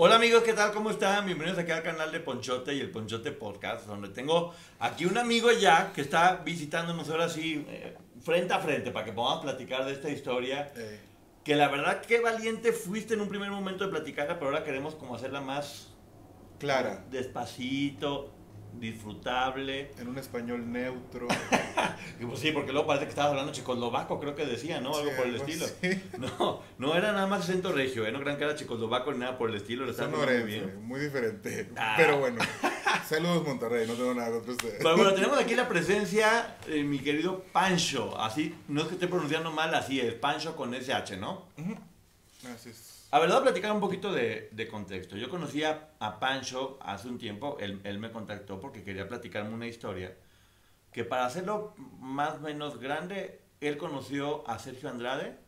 Hola amigos, ¿qué tal? ¿Cómo están? Bienvenidos aquí al canal de Ponchote y el Ponchote Podcast, donde tengo aquí un amigo ya que está visitándonos ahora sí eh, frente a frente para que podamos platicar de esta historia. Eh, Que la verdad, qué valiente fuiste en un primer momento de platicarla, pero ahora queremos como hacerla más Clara, despacito, disfrutable. en un español neutro. Pues sí, porque luego parece que estabas hablando checoslovaco, creo que decía, ¿no? Algo Sí, por el estilo. así. No, no era nada más acento regio, ¿eh? No crean que era checoslovaco ni nada por el estilo, lo haciendo muy bien. muy diferente. Ah. Pero bueno, saludos Monterrey, no tengo nada contra ustedes. Pero bueno, tenemos aquí la presencia de mi querido Pancho. Así, no es que esté pronunciando mal, así es, Pancho con SH, ¿no? Así es. A ver, voy a platicar un poquito de, de contexto. Yo conocí a, a Pancho hace un tiempo, él, él me contactó porque quería platicarme una historia que para hacerlo más o menos grande, él conoció a Sergio Andrade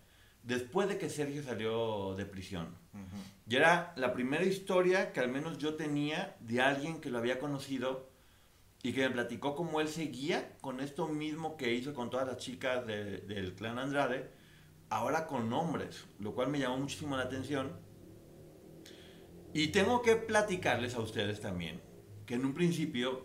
después de que Sergio salió de prisión. Ujú. Y era la primera historia que al menos yo tenía de alguien que lo había conocido y que me platicó cómo él seguía con esto mismo que hizo con todas las chicas de- del clan Andrade, ahora con hombres, lo cual me llamó muchísimo la atención. Y tengo que platicarles a ustedes también, que en un principio,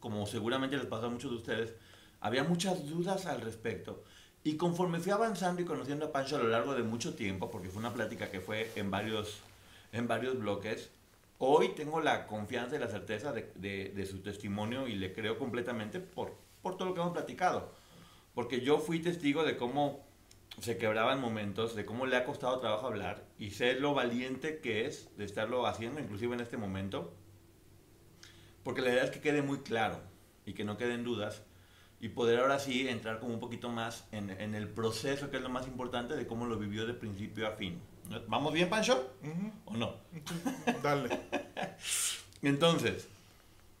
como seguramente les pasó a muchos de ustedes, había muchas dudas al respecto. Y conforme fui avanzando y conociendo a Pancho a lo largo de mucho tiempo, porque fue una plática que fue en varios, en varios bloques, hoy tengo la confianza y la certeza de, de- de su testimonio y le creo completamente por, por todo lo que hemos platicado. Porque yo fui testigo de cómo se quebraban momentos, de cómo le ha costado trabajo hablar y sé lo valiente que es de estarlo haciendo, inclusive en este momento. Porque la idea es que quede muy claro y que no queden dudas y poder ahora sí entrar como un poquito más en, en el proceso, que es lo más importante, de cómo lo vivió de principio a fin. ¿Vamos bien, Pancho? ¿O no? Dale. Entonces,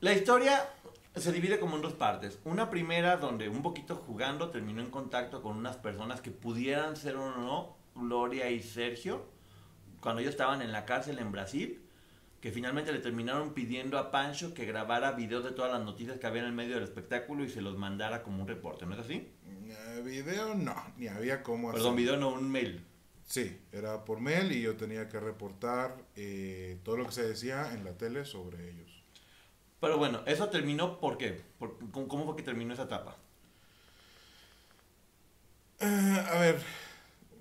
la historia se divide como en dos partes. Una primera donde un poquito jugando terminó en contacto con unas personas que pudieran ser o no Gloria y Sergio, cuando ellos estaban en la cárcel en Brasil, que finalmente le terminaron pidiendo a Pancho que grabara videos de todas las noticias que había en el medio del espectáculo y se los mandara como un reporte, ¿no es así? Eh, video no, ni había cómo Perdón, hacer. video no, un mail. Sí, era por mail y yo tenía que reportar eh, todo lo que se decía en la tele sobre ellos. Pero bueno, eso terminó ¿por qué? Por- ¿Cómo cómo fue que terminó esa etapa? Eh, a ver,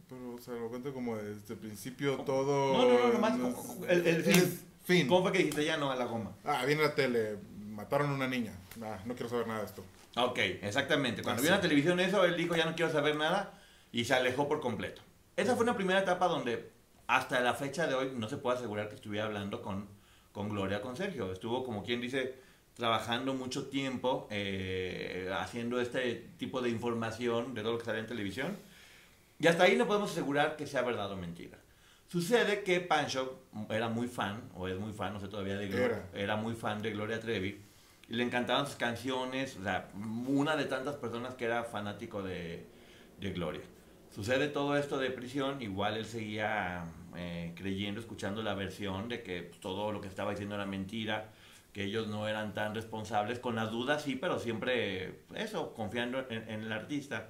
pero o sea, lo cuento como desde el principio todo. No, no, no, nomás no, el- el fin. fin. ¿Cómo fue que dijiste ya no a la goma? Ah, viene la tele, mataron a una niña. Ah, no quiero saber nada de esto. Ok, exactamente. Cuando Así. vio en la televisión eso, él dijo ya no quiero saber nada y se alejó por completo. Esa fue una primera etapa donde hasta la fecha de hoy no se puede asegurar que estuviera hablando con, con Gloria, con Sergio. Estuvo, como quien dice, trabajando mucho tiempo eh, haciendo este tipo de información de todo lo que sale en televisión. Y hasta ahí no podemos asegurar que sea verdad o mentira. Sucede que Pancho era muy fan, o es muy fan, no sé todavía de Gloria, Era. era muy fan de Gloria Trevi. Y le encantaban sus canciones, o sea, una de tantas personas que era fanático de, de Gloria. Sucede todo esto de prisión, igual él seguía eh, creyendo, escuchando la versión de que pues, todo lo que estaba diciendo era mentira, que ellos no eran tan responsables, con las dudas sí, pero siempre eso, confiando en, en el artista.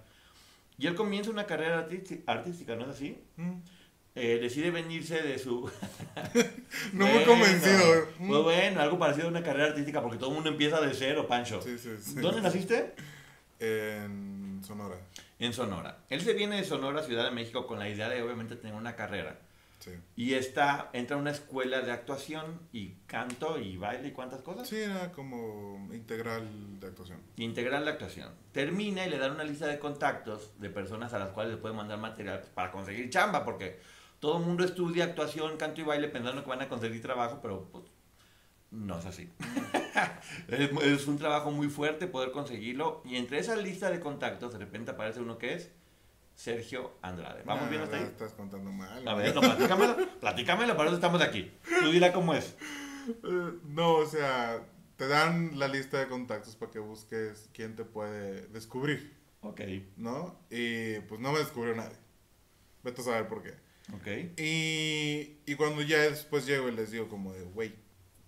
Y él comienza una carrera artística, ¿no es así? Mm. Eh, decide venirse de su... No Bueno, convencido. Mm. Pues bueno, algo parecido a una carrera artística, porque todo el mundo empieza de cero, Pancho. Sí, sí, sí. ¿Dónde naciste? En Sonora. En Sonora. Él se viene de Sonora, Ciudad de México, con la idea de obviamente tener una carrera. Sí. Y está, entra a una escuela de actuación y canto y baile y cuántas cosas. Sí, era como integral de actuación. Integrar la actuación. Termina y le dan una lista de contactos de personas a las cuales le pueden mandar material para conseguir chamba, porque todo el mundo estudia actuación, canto y baile pensando que van a conseguir trabajo, pero pues, no es así. es, es un trabajo muy fuerte poder conseguirlo. Y entre esa lista de contactos, de repente aparece uno que es Sergio Andrade. ¿Vamos Ah, bien hasta ahí? Estás contando mal. A ver, no, platícamelo, platícamelo, para eso estamos aquí. Tú dirás cómo es. Eh, No, o sea, te dan la lista de contactos para que busques quién te puede descubrir, Ok, ¿no? Y pues no me descubrió nadie. Vete a saber por qué. ok. Y, y cuando ya después llego y les digo como de, güey,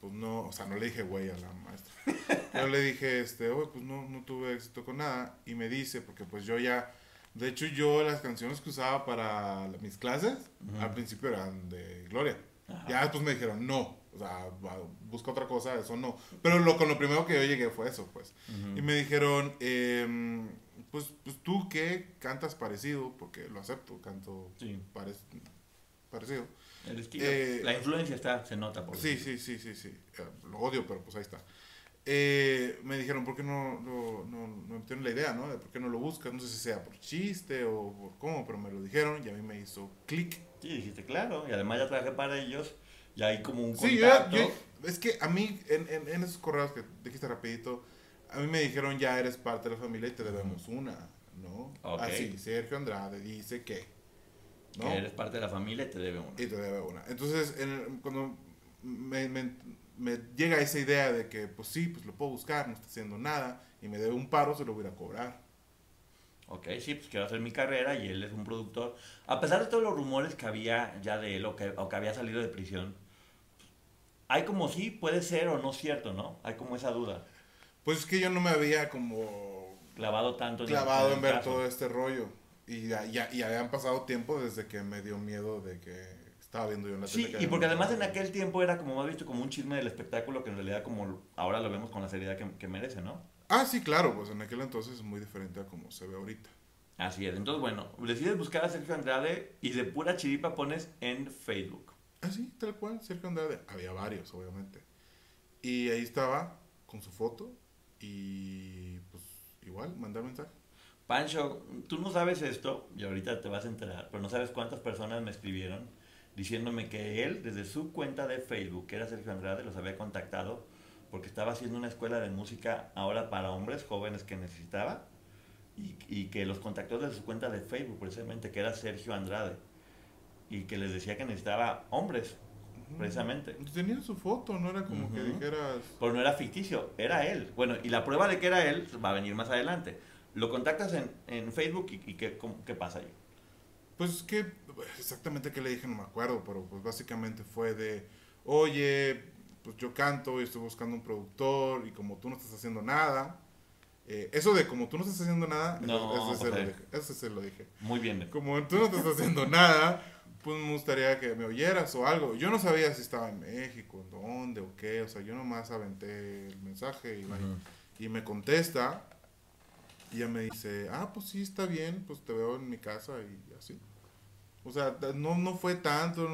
pues no, o sea, no le dije güey a la maestra. Yo le dije, este, "Oye, pues no, no tuve éxito con nada. Y me dice, porque pues yo ya, de hecho yo las canciones que usaba para mis clases, al principio eran de Gloria. Ajá. Ya después me dijeron, no, o sea, busca otra cosa, eso no. Pero lo, con lo primero que yo llegué fue eso, pues. Y me dijeron, em, pues, pues tú que cantas parecido, porque lo acepto, canto parecido. El estilo. Eh, la influencia está, se nota por Sí, sí, sí, sí, sí. Eh, lo odio, pero pues ahí está. Eh, me dijeron, ¿por qué no, no, no, no tienen la idea, ¿no? De por qué no lo buscas. No sé si sea por chiste o por cómo, pero me lo dijeron y a mí me hizo clic. Sí, dijiste, claro. Y además ya trabajé para ellos. Y hay como un contacto. Sí, es que a mí, en, en, en, esos correos que dijiste rapidito, a mí me dijeron, ya eres parte de la familia y te debemos una, ¿no? Así, Sergio Andrade dice que, ¿no? Que eres parte de la familia y te debe una. Y te debe una. Entonces, en, cuando me, me me llega esa idea de que, pues sí, pues lo puedo buscar, no está haciendo nada, y me debe un paro, se lo voy a cobrar. Ok, sí, pues quiero hacer mi carrera y él es un productor. A pesar de todos los rumores que había ya de él o que, o que había salido de prisión, hay como sí, puede ser o no cierto, ¿no? Hay como esa duda. Pues es que yo no me había como... Clavado tanto. Clavado en, ver todo este rollo. Y ya, ya, y habían pasado tiempo desde que me dio miedo de que estaba viendo yo en la Sí, y porque además en aquel tiempo era como más visto como un chisme del espectáculo que en realidad como ahora lo vemos con la seriedad que, merece, ¿no? Ah, sí, claro, pues en aquel entonces es muy diferente a como se ve ahorita. Así es, entonces bueno, decides buscar a Sergio Andrade y de pura chiripa pones en Facebook. Ah, sí, tal cual, Sergio Andrade. Había varios, obviamente. Y ahí estaba con su foto y pues igual, mandar mensaje. Pancho, tú no sabes esto y ahorita te vas a enterar, pero no sabes cuántas personas me escribieron diciéndome que él, desde su cuenta de Facebook, que era Sergio Andrade, los había contactado porque estaba haciendo una escuela de música ahora para hombres jóvenes que necesitaba y, y, que los contactó desde su cuenta de Facebook, precisamente, que era Sergio Andrade, y que les decía que necesitaba hombres, precisamente. Tenía su foto, no era como que dijeras... Pero no era ficticio, era él. Bueno, y la prueba de que era él va a venir más adelante. Lo contactas en, en Facebook y, y ¿qué, ¿qué pasa ahí? Pues que exactamente qué le dije no me acuerdo, pero pues básicamente fue de, oye, pues yo canto y estoy buscando un productor y como tú no estás haciendo nada, eh, eso de como tú no estás haciendo nada, eso, se lo dije, eso se lo dije. Muy bien. Como tú no estás haciendo nada, pues me gustaría que me oyeras o algo. Yo no sabía si estaba en México, dónde o qué, o sea, yo nomás aventé el mensaje y, y me contesta y ya me dice, ah, pues sí, está bien, pues te veo en mi casa y así. O sea, no, no fue tanto,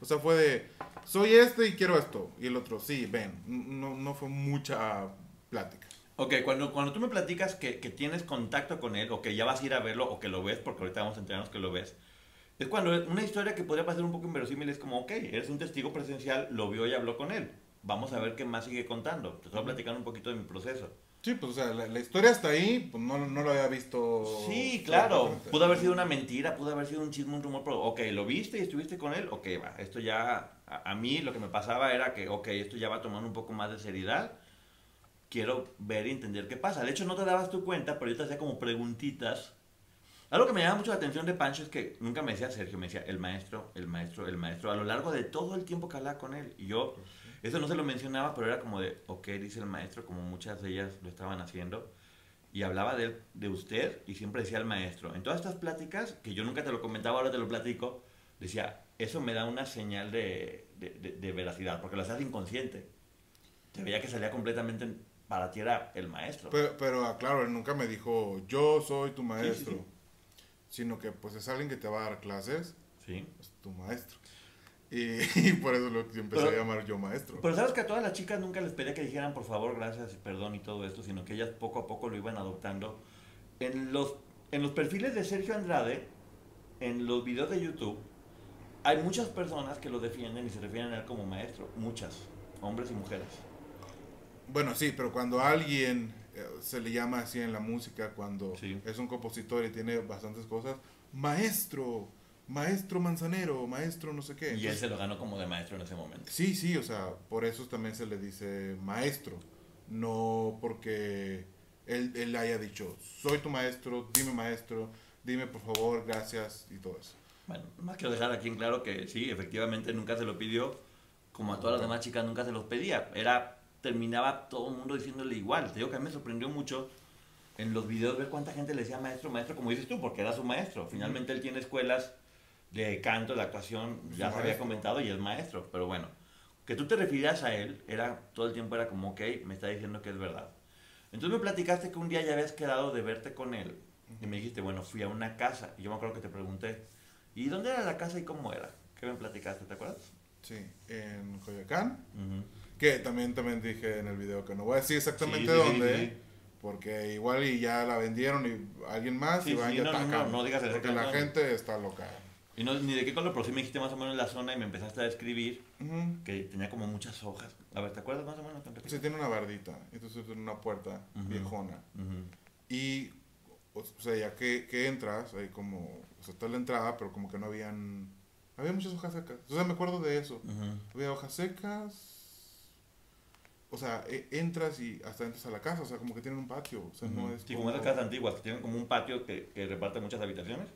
o sea, fue de, soy este y quiero esto. Y el otro, sí, ven, no, no fue mucha plática. Ok, cuando, cuando tú me platicas que, que, tienes contacto con él, o que ya vas a ir a verlo, o que lo ves, porque ahorita vamos a enterarnos que lo ves, es cuando una historia que podría parecer un poco inverosímil es como, ok, eres un testigo presencial, lo vio y habló con él. Vamos a ver qué más sigue contando. Te estoy platicando un poquito de mi proceso. Sí, pues o sea, la, historia hasta ahí, pues no, no, lo había visto. Sí, claro. Pudo haber sido una mentira, pudo haber sido un chisme, un rumor, pero ok, lo viste y estuviste con él, ok, va. Esto ya, a, mí lo que me pasaba era que, ok, esto ya va tomando un poco más de seriedad. Quiero ver y entender qué pasa. De hecho, no te dabas tu cuenta, pero yo te hacía como preguntitas. Algo que me llama mucho la atención de Pancho es que nunca me decía Sergio, me decía el maestro, el maestro, el maestro, a lo largo de todo el tiempo que hablaba con él. Y yo pues eso no se lo mencionaba, pero era como de, ok, dice el maestro, como muchas de ellas lo estaban haciendo. Y hablaba de, de usted y siempre decía el maestro. En todas estas pláticas, que yo nunca te lo comentaba, ahora te lo platico, decía, eso me da una señal de, de, veracidad, porque lo hacías inconsciente. Te veía que salía completamente para ti era el maestro. Pero, pero claro, él nunca me dijo, yo soy tu maestro. Sino que pues es alguien que te va a dar clases. Sí. Es tu maestro. Y, por eso lo empecé a llamar yo maestro. Pero sabes que a todas las chicas nunca les pedía que dijeran por favor, gracias, perdón y todo esto, sino que ellas poco a poco lo iban adoptando. En los, en los perfiles de Sergio Andrade, en los videos de YouTube, hay muchas personas que lo defienden y se refieren a él como maestro. Muchas, hombres y mujeres. Bueno, sí, pero cuando alguien eh, se le llama así en la música, cuando es un compositor y tiene bastantes cosas, maestro maestro manzanero, maestro no sé qué. y él se lo ganó como de maestro en ese momento. Sí, sí, o sea, por eso también se le dice maestro, no porque él, él haya dicho, soy tu maestro, dime maestro, dime por favor, gracias y todo eso. Bueno, más quiero dejar aquí en claro que sí, efectivamente nunca se lo pidió, como a todas las demás chicas nunca se los pedía. Era, terminaba todo el mundo diciéndole igual. Te digo que a mí me sorprendió mucho en los videos ver cuánta gente le decía maestro, maestro, como dices tú, porque era su maestro. Finalmente él tiene escuelas de canto, de actuación, ya se había comentado y es maestro, pero bueno, que tú te refieras a él, era todo el tiempo era como, ok, me está diciendo que es verdad. Entonces me platicaste que un día ya habías quedado de verte con él y me dijiste, bueno, fui a una casa y yo me acuerdo que te pregunté, ¿y dónde era la casa y cómo era? ¿Qué me platicaste, te acuerdas? Sí, en Coyoacán. Ujú. Que también, también dije en el video que no voy a decir exactamente Sí, sí, sí, dónde. sí. Porque igual y ya la vendieron y alguien más y van y no, no, atacan. no, no digas Porque la gente está loca. Y no, ni de qué color, pero sí me dijiste más o menos la zona y me empezaste a describir que tenía como muchas hojas. A ver, ¿te acuerdas más o menos? Sí, tiene una bardita. Entonces tiene una puerta viejona. Y, o sea, ya que, que entras, hay como, o sea, está la entrada, pero como que no habían, había muchas hojas secas. O sea, me acuerdo de eso. Había hojas secas. O sea, e- entras y hasta entras a la casa, o sea, como que tienen un patio. O sea, no es. Sí, como esas casas antiguas que tienen como un patio que, que reparte muchas habitaciones.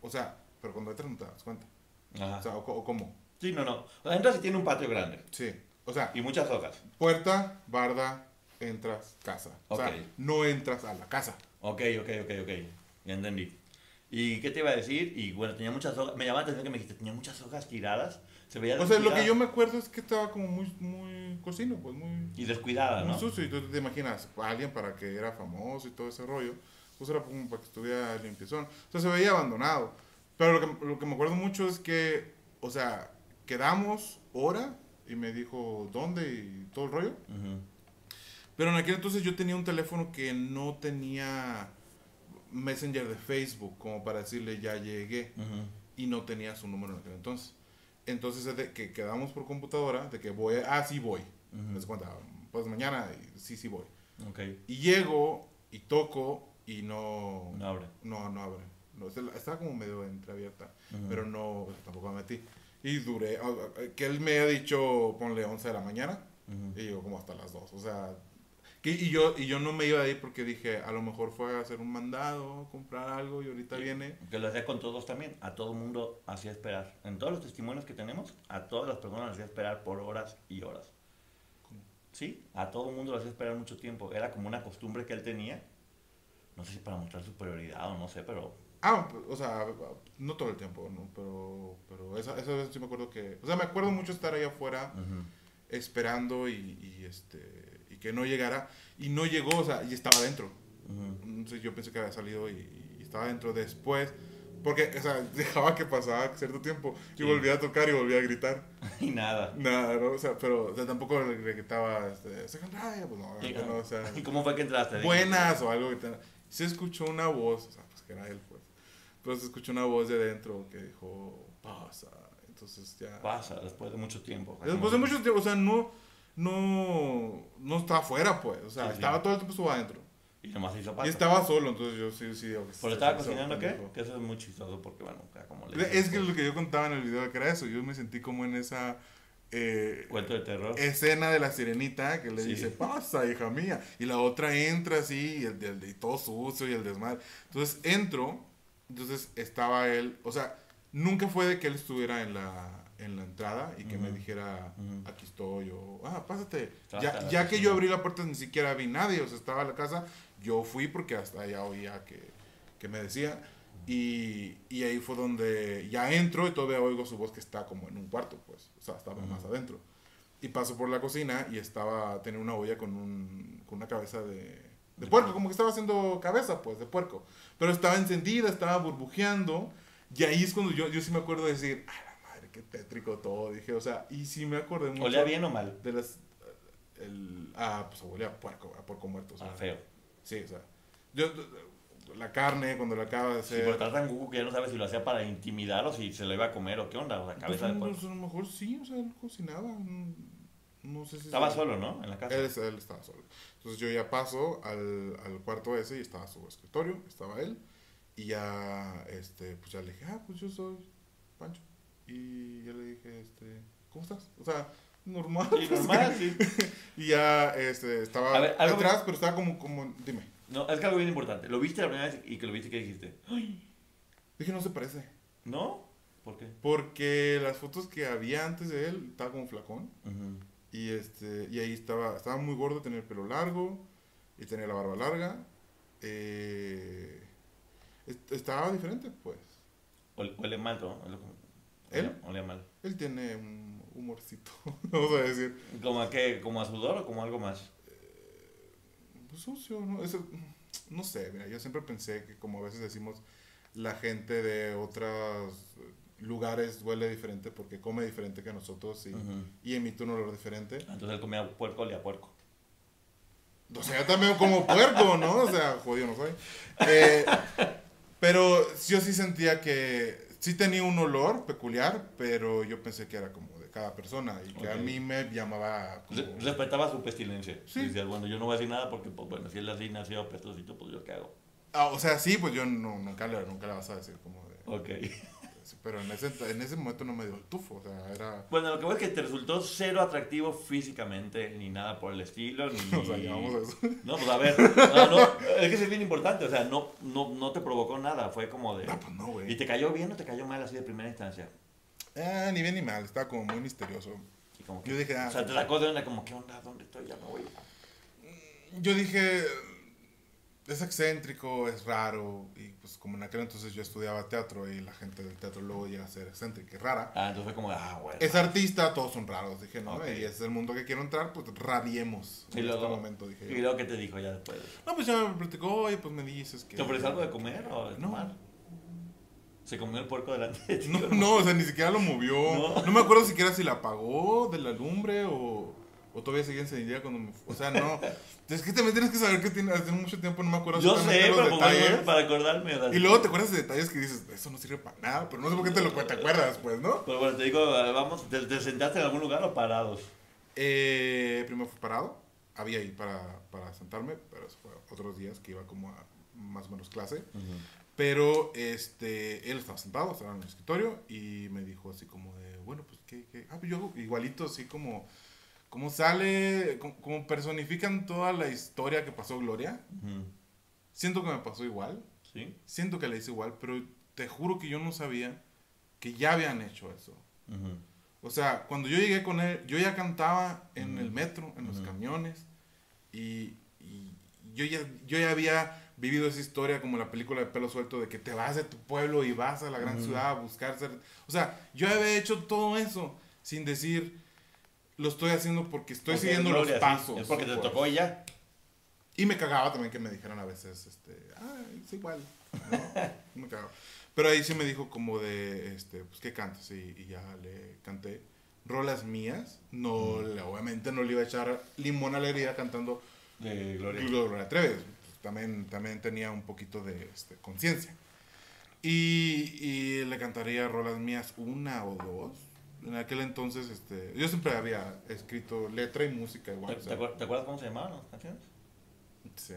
O sea, pero cuando entras no te das cuenta. Ajá. O sea, o, o cómo. Sí, no, no. O sea, entras y tiene un patio grande Sí. O sea, y muchas hojas. puerta, barda, entras, casa. O sea, no entras a la casa. Ok, ok, ok, ok. Ya entendí. ¿Y qué te iba a decir? Y bueno, tenía muchas hojas. Me llamaba la atención que me dijiste, tenía muchas hojas tiradas. Se veía O sea, lo que yo me acuerdo es que estaba como muy, muy cocino, pues muy, Y descuidada, muy ¿no? sucio. Y tú te imaginas, a alguien para que era famoso y todo ese rollo, pues era como para que estuviera limpiezón. O sea, se veía abandonado. Pero lo que, lo que me acuerdo mucho es que, o sea, quedamos hora y me dijo dónde y todo el rollo. Ujú. Pero en aquel entonces yo tenía un teléfono que no tenía Messenger de Facebook como para decirle ya llegué Ujú. y no tenía su número en aquel entonces. Entonces es de que quedamos por computadora, de que voy, ah, sí voy. Ujú. Me das cuenta, pues mañana, sí, sí voy. Ok. Y llego y toco y no, No abre. no, no abre. No, estaba como medio entreabierta, Ujú. pero no, tampoco me metí. Y duré, ah, que él me ha dicho, ponle 11 de la mañana, Ujú. y yo como hasta las 2, o sea... que- y, yo, y yo no me iba a ir porque dije, a lo mejor fue a hacer un mandado, comprar algo y ahorita Sí. viene. Que lo hacía con todos también. A todo mundo hacía esperar. En todos los testimonios que tenemos, a todas las personas hacía esperar por horas y horas. ¿Cómo? Sí, a todo mundo lo hacía esperar mucho tiempo. Era como una costumbre que él tenía. No sé si para mostrar superioridad o no sé, pero... Ah, o sea, no todo el tiempo, ¿no? Pero, pero esa, esa vez sí me acuerdo que... O sea, me acuerdo mucho estar allá afuera esperando y, y, este, y que no llegara. Y no llegó, o sea, y estaba adentro. Ujú. Entonces yo pensé que había salido y, y estaba adentro después. Porque, o sea, dejaba que pasaba cierto tiempo y Sí. volvía a tocar y volvía a gritar. Y nada. Nada, ¿no? O sea, pero o sea, tampoco le gritaba, este, pues no, Y- no, o sea, ¿Y cómo fue que entraste? buenas o algo que te- Se escuchó una voz, o sea, pues que era él, pues. Pero se escuchó una voz de adentro que dijo, pasa. Entonces ya. Pasa, después de mucho tiempo. Después de mucho tiempo, o sea, no, no, no estaba afuera, pues. O sea, Sí, sí. estaba todo el tiempo estuvo adentro. Y nomás hizo Y pasa. estaba solo, entonces yo sí, sí. digo que ¿Pero sí, estaba sí, sí, cocinando qué? pendejo. Que eso es muy chistoso porque, bueno, como le Es que lo que yo contaba en el video que era eso. Yo me sentí como en esa eh, Cuento de terror. escena de la sirenita que le Sí. dice, pasa, hija mía. Y la otra entra así, y, el, el- y todo sucio y el desmadre. Entonces entro, entonces estaba él, o sea, nunca fue de que él estuviera en la, en la entrada y que me dijera, aquí estoy, o, ah, pásate. Ya, ya que yo abrí la puerta ni siquiera vi nadie, o sea, estaba en la casa, yo fui porque hasta allá oía que, que me decía. Y, y ahí fue donde ya entro y todavía oigo su voz que está como en un cuarto, pues, o sea, estaba Ujú. más adentro. Y paso por la cocina y estaba, tenía una olla con, un, con una cabeza de, de puerco, como que estaba haciendo cabeza, pues, de puerco. Pero estaba encendida, estaba burbujeando. Y ahí es cuando yo, yo sí me acuerdo de decir, ¡ay, la madre, qué tétrico todo! Dije, o sea, y sí me acordé mucho ¿Olía bien o mal? de las... El, ah, pues olía a puerco, a puerco muerto. o sea, Ah, feo. Sí, o sea, yo, la carne cuando la acaba de Sí, hacer... pero tratan Google que ya no sabe si lo hacía para intimidar o si se lo iba a comer o qué onda, o sea, cabeza de pues, puerco. a lo mejor sí, o sea, él cocinaba. No, no sé si... Estaba solo, ¿no? En la casa. Él, él estaba solo. Entonces yo ya paso al, al cuarto ese y estaba su escritorio, estaba él. Y ya, este, pues ya le dije, ah, pues yo soy Pancho. Y ya le dije, este, ¿cómo estás? O sea, normal. Sí, pues, normal, sí. Y ya, este, estaba ver, detrás, pero estaba como, como, dime. No, es que algo bien importante. Lo viste la primera vez y que lo viste que dijiste. "Ay, Dije, no se parece. ¿No? ¿Por qué? Porque las fotos que había antes de él, estaba como flacón. Ujú. Y, este, y ahí estaba, estaba muy gordo, tenía el pelo largo y tenía la barba larga. Eh, est- estaba diferente, pues. Huele, mal, ¿no? ¿Él? Huele mal. Él tiene un humorcito, vamos a decir. ¿Como a qué? ¿Como a sudor o como algo más? Pues sucio, ¿no? Eso, no sé, mira, yo siempre pensé que como a veces decimos, la gente de otros lugares huele diferente porque come diferente que nosotros y, Ujú. y emite un olor diferente. Entonces él comía puerco, olía puerco. O sea, yo también como puerco, ¿no? O sea, jodido no soy. Eh, pero yo sí sentía que sí tenía un olor peculiar, pero yo pensé que era como cada persona y que a Ok. mí me llamaba como... Re- Respetaba su pestilencia. Sí. Decía, bueno, yo no voy a decir nada porque, pues, bueno, si él así nació apestosito, pues yo qué hago. Ah, o sea, sí, pues yo no, nunca, le, nunca le vas a decir como de... Ok. Pero en ese, en ese momento no me dio el tufo, o sea, era... Bueno, lo que voy es que te resultó cero atractivo físicamente, ni nada por el estilo, ni... O sea, llegamos a eso. No, pues a ver, no, no, es que es bien importante, o sea, no, no, no te provocó nada, fue como de... Ah, pues no, ¿Y güey. te cayó bien o te cayó mal así de primera instancia? Ah, ni bien ni mal, estaba como muy misterioso. Y como que, Yo dije, ah, o sea, te sacó de onda como, ¿qué onda? ¿Dónde estoy? Ya me voy. Yo dije, es excéntrico, es raro, y pues como en aquel entonces yo estudiaba teatro y la gente del teatro luego llega a ser excéntrica y rara. Ah, entonces fue como, ah, bueno. Es artista, todos son raros, dije, no, y ese es el mundo que quiero entrar, pues radiemos Y en luego- este momento, dije. Y yo. luego, ¿qué te dijo ya después? No, pues ya me platicó, oye, pues me dices que... ¿Te ofreció algo de comer o de No. tomar? ¿Se comió el puerco delante de ti? No, no, o sea, ni siquiera lo movió. No. No, me acuerdo siquiera si la apagó de la lumbre o, o todavía seguía encendida cuando me... O sea, no. Es que también tienes que saber que tiene, hace mucho tiempo no me acuerdo Yo sé, los pero detalles. para acordarme. o sea, Y luego te acuerdas de detalles que dices, eso no sirve para nada, pero no sé por qué te lo te acuerdas, pues, ¿no? Pero bueno, te digo, vamos, ¿te, te sentaste en algún lugar o parados? Eh, primero fue parado, había ahí para, para sentarme, pero eso fue otros días que iba como a más o menos clase. Pero este, él estaba sentado, estaba en el escritorio y me dijo así como de, bueno, pues qué, qué? Ah, pues yo igualito, así como, como sale, como, como personifican toda la historia que pasó Gloria. Ujú. Siento que me pasó igual, ¿Sí? siento que le hice igual, pero te juro que yo no sabía que ya habían hecho eso. Ujú. O sea, cuando yo llegué con él, yo ya cantaba en Ujú. el metro, en los camiones, y, y yo, ya, yo ya había vivido esa historia como la película de pelo suelto, de que te vas de tu pueblo y vas a la gran Ujú. ciudad a buscar ser... O sea, yo había hecho todo eso sin decir, lo estoy haciendo porque estoy Porque siguiendo los pasos. Es porque te tocó y ya. Y me cagaba también que me dijeran a veces, este, ah, es igual. ¿no? me cagaba. Pero ahí sí me dijo como de, este, pues, ¿qué cantas? Y, y ya le canté rolas mías. No, le- obviamente no le iba a echar limón a la herida cantando De Gloria. Gloria Treves. También, también tenía un poquito de este, conciencia. Y, y le cantaría rolas mías una o dos. En aquel entonces, este, yo siempre había escrito letra y música ¿Te, igual. o te sea, acuer- te acuerdas cómo se llamaban las canciones? Sí.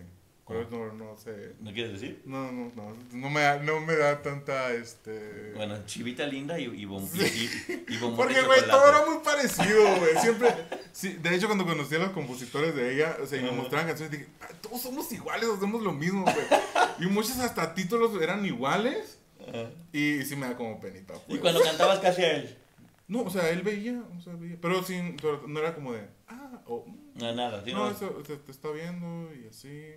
No, no sé. ¿No quieres decir? No, no, no. No me, da- no me da tanta, este... Bueno, Chivita Linda y, y, bom- y, y, y bombón Porque, güey, todo era muy parecido, güey. Siempre... Sí, de hecho, cuando conocí a los compositores de ella, o sea, y me mostraban canciones, dije, "Ah, todos somos iguales, hacemos lo mismo, güey. Y muchos hasta títulos eran iguales. Ajá. Y, sí me da como penita, Y pues. cuando cantabas casi a él. No, o sea, él veía, o sea, veía. Pero, sin, pero no era como de, ah, o... mm, No, nada, sí, no, no. eso te, te está viendo y así.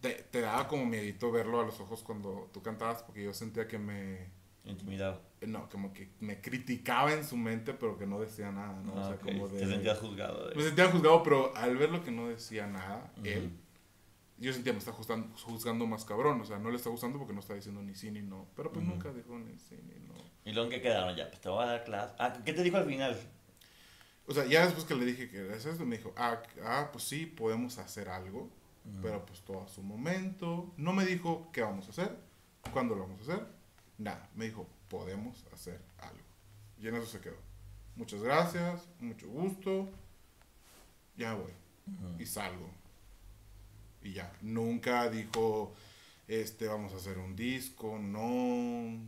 Te, te daba como miedito verlo a los ojos cuando tú cantabas, porque yo sentía que me... Intimidado. No, como que me criticaba en su mente, pero que no decía nada, ¿no? o Ah, sea, ok. como de... Te sentías juzgado. de- Me sentía juzgado, pero al ver lo que no decía nada, él, yo sentía me está juzgando, juzgando más cabrón. O sea, no le está gustando porque no está diciendo ni sí ni no. Pero pues nunca dijo ni sí ni no. ¿Y luego en qué quedaron ya? Pues te voy a dar clase. Ah, ¿qué te dijo al final? O sea, ya después que le dije que es esto, me dijo, ah, ah, pues sí, podemos hacer algo. Pero pues todo a su momento. No me dijo qué vamos a hacer, cuándo lo vamos a hacer. Nada, me dijo, podemos hacer algo. Y en eso se quedó. Muchas gracias, mucho gusto. Ya voy. Y salgo. Y ya, nunca dijo, este, vamos a hacer un disco, no.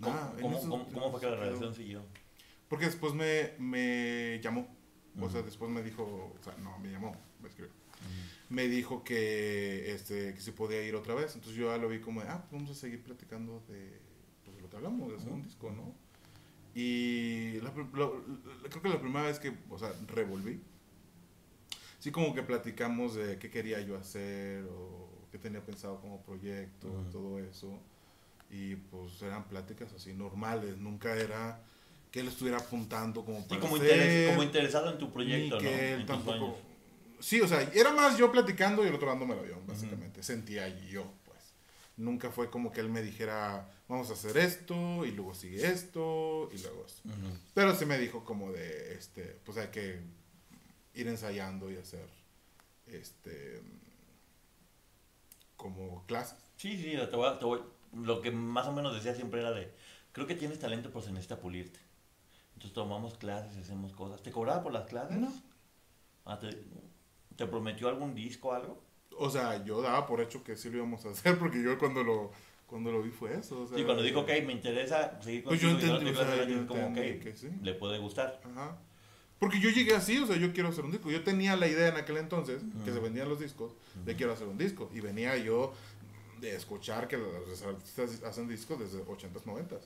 ¿Cómo, Nada, cómo- eso- cómo- cómo fue que la relación siguió? Porque después me, me llamó, o sea, después me dijo, o sea, no, me llamó, me escribió. Me dijo que, este, que se podía ir otra vez, entonces yo ya lo vi como, de, ah, pues vamos a seguir platicando de, pues, de lo que hablamos, de hacer un disco, ¿no? Y la creo que la primera vez que, o sea, revolví, sí como que platicamos de qué quería yo hacer o qué tenía pensado como proyecto, Ujú. todo eso. Y pues eran pláticas así normales, nunca era que él estuviera apuntando como para como, como interesado en tu proyecto, ¿no? él tampoco... Sí, o sea, era más yo platicando y el otro dándome el avión, básicamente. Sentía yo, pues. Nunca fue como que él me dijera, vamos a hacer esto, y luego sigue esto, y luego esto. Pero sí me dijo como de, este, pues hay que ir ensayando y hacer, este, como clases. Sí, sí, te voy, te voy, lo que más o menos decía siempre era de, creo que tienes talento, pero se necesita pulirte. Entonces tomamos clases, hacemos cosas. ¿Te cobraba por las clases? No. Ah, te, prometió algún disco o algo? O sea, yo daba por hecho que sí lo íbamos a hacer, porque yo cuando lo, cuando lo vi fue eso. O y cuando dijo, ok, me interesa seguir con Pues yo entendí, o sea, yo como, que sí. le puede gustar. Ajá. Porque yo llegué así, o sea, yo quiero hacer un disco. Yo tenía la idea en aquel entonces, que se vendían los discos, de quiero hacer un disco. Y venía yo de escuchar que los artistas hacen discos desde 80s, 90s.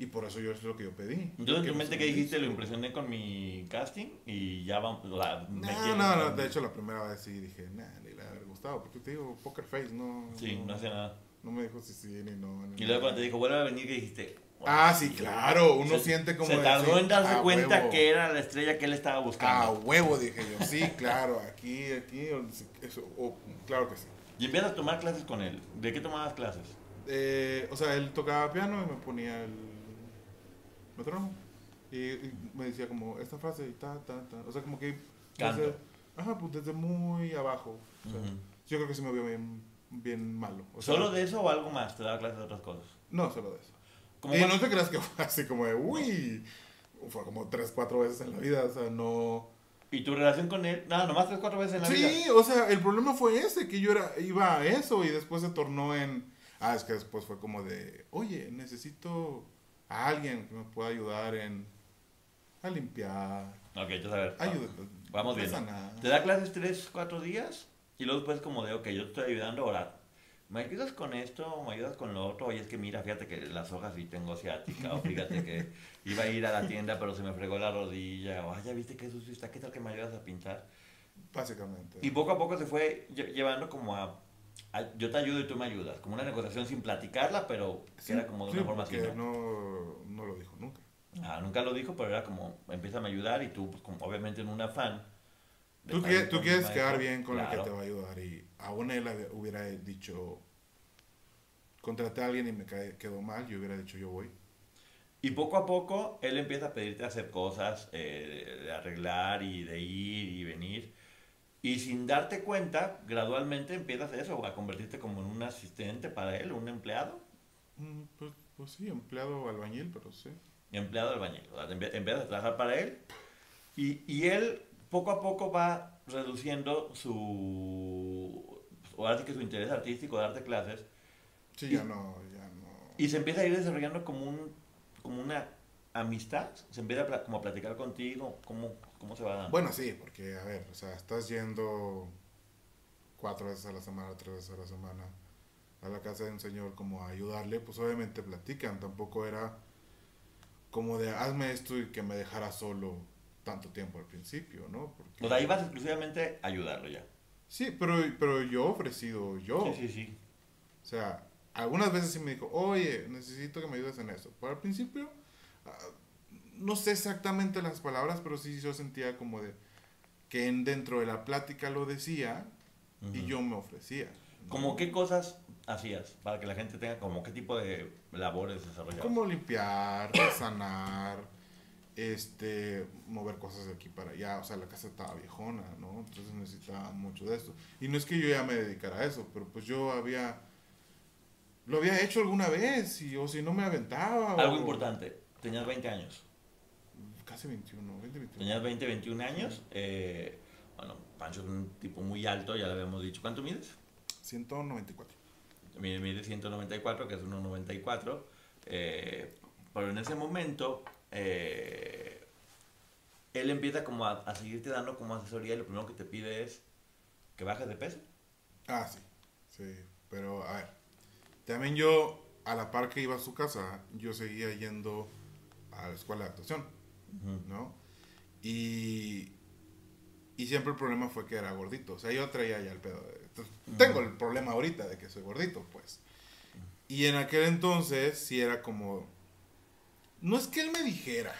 Y por eso yo es lo que yo pedí. Entonces, en tu mente que dijiste, lo impresioné con mi casting y ya vamos. La, no, no, no, de hecho, la primera vez sí dije, nah, ni le haber gustado. Porque te digo, Poker Face, no. Sí, no, hace nada. No me dijo si sí ni no. y luego cuando te dijo, vuelve a venir, que dijiste. ah, sí, claro. Uno siente como. Se tardó en darse cuenta que era la estrella que él estaba buscando. Ah, huevo, dije yo. Sí, claro, aquí, aquí. Eso, claro que sí. Y empiezas a tomar clases con él. ¿De qué tomabas clases? Eh, o sea, él tocaba piano y me ponía el metrónomo. Y, me decía como esta frase y ta, ta, ta. O sea, como que... Desde, ajá, pues desde muy abajo. Yo creo que se me vio bien, bien malo. ¿Solo de eso o algo más? ¿Te daba clases de otras cosas? No, solo de eso. y no te creas que fue así como de, uy, fue como tres, cuatro veces en la vida, o sea, no... ¿Y tu relación con él? Nada, nomás tres, cuatro veces en la vida. Sí, o sea, el problema fue ese, que yo era, iba a eso y después se tornó en... Ah, es que después fue como de, oye, necesito a alguien que me pueda ayudar en a limpiar. Ok, entonces a ver. vamos bien. Te da clases tres, cuatro días y luego después como de, ok, yo te estoy ayudando ahora. ¿Me ayudas con esto? ¿Me ayudas con lo otro? Oye, es que mira, fíjate que las hojas sí tengo ciática. O fíjate que iba a ir a la tienda, pero se me fregó la rodilla. O, ya viste que sucio está. ¿Qué tal que me ayudas a pintar? Básicamente. Y poco a poco se fue llevando como a yo te ayudo y tú me ayudas. Como una negociación sin platicarla, pero que era como de una forma así. ¿no? no, lo dijo nunca. Ah, nunca lo dijo, pero era como, empieza a ayudar y tú, pues, como, obviamente en un afán. Tú, quieres, tú quieres quedar bien con el que te va a ayudar y aún él hubiera dicho, contraté a alguien y me quedó mal, yo hubiera dicho yo voy. Y poco a poco él empieza a pedirte hacer cosas, eh, de arreglar y de ir y venir. Y sin darte cuenta, gradualmente empiezas eso, a convertirte como en un asistente para él, un empleado. Mm, pues, pues, sí, empleado albañil, pero sí. Empleado albañil. O sea, empiezas a trabajar para él y, y él poco a poco va reduciendo su, ahora sí que su interés artístico de darte clases. Sí, ya no, ya no. Y se empieza a ir desarrollando como, un, como una amistad, se empieza como a platicar contigo, cómo, cómo se va dando. Bueno, sí, porque, a ver, o sea, estás yendo cuatro veces a la semana, tres veces a la semana a la casa de un señor como a ayudarle, pues obviamente platican, tampoco era como de hazme esto y que me dejara solo tanto tiempo al principio, ¿no? Porque... O sea, ibas exclusivamente a ayudarlo ya. Sí, pero, pero yo ofrecido, yo. Sí, sí, sí. O sea, algunas veces sí me dijo, oye, necesito que me ayudes en eso. Pero al principio no sé exactamente las palabras, pero sí yo sentía como de que dentro de la plática lo decía y yo me ofrecía. ¿Cómo qué cosas hacías para que la gente tenga como qué tipo de labores desarrollabas? Como limpiar, sanar, este, mover cosas de aquí para allá, o sea, la casa estaba viejona, ¿no? Entonces necesitaba mucho de esto. Y no es que yo ya me dedicara a eso, pero pues yo había lo había hecho alguna vez y o si no me aventaba. Algo importante, tenías 20 años. Casi 21, 20, 21. Tenías 20, 21 años. Eh, bueno, Pancho es un tipo muy alto, ya lo habíamos dicho. ¿Cuánto mides? 194. Mide, mide 194, que es 1,94. Eh, pero en ese momento, eh, él empieza como a, a, seguirte dando como asesoría y lo primero que te pide es que bajes de peso. Ah, sí. Sí, pero a ver. También yo a la par que iba a su casa, yo seguía yendo a la escuela de actuación, ¿no? Y, y siempre el problema fue que era gordito. O sea, yo traía ya el pedo. Tengo el problema ahorita de que soy gordito, pues. Y en aquel entonces sí era como... No es que él me dijera,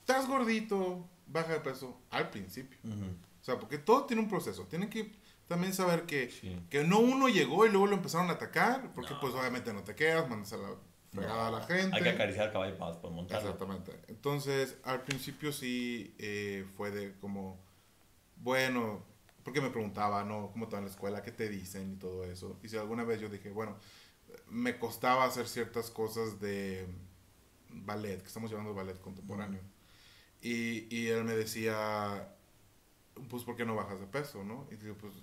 estás gordito, baja de peso, al principio. Ujú. O sea, porque todo tiene un proceso. Tienen que también saber que, Sí. que no uno llegó y luego lo empezaron a atacar, porque No. pues obviamente no te quedas, mandas a la fregada a la gente. Hay que acariciar al caballo para después montarlo. Exactamente. Entonces, al principio sí eh, fue de como, bueno, porque me preguntaba, ¿no? ¿Cómo te va en la escuela? ¿Qué te dicen? Y todo eso. Y si alguna vez yo dije, bueno, me costaba hacer ciertas cosas de ballet, que estamos llevando ballet contemporáneo. Y, y él me decía, pues, ¿por qué no bajas de peso, no? Y digo, pues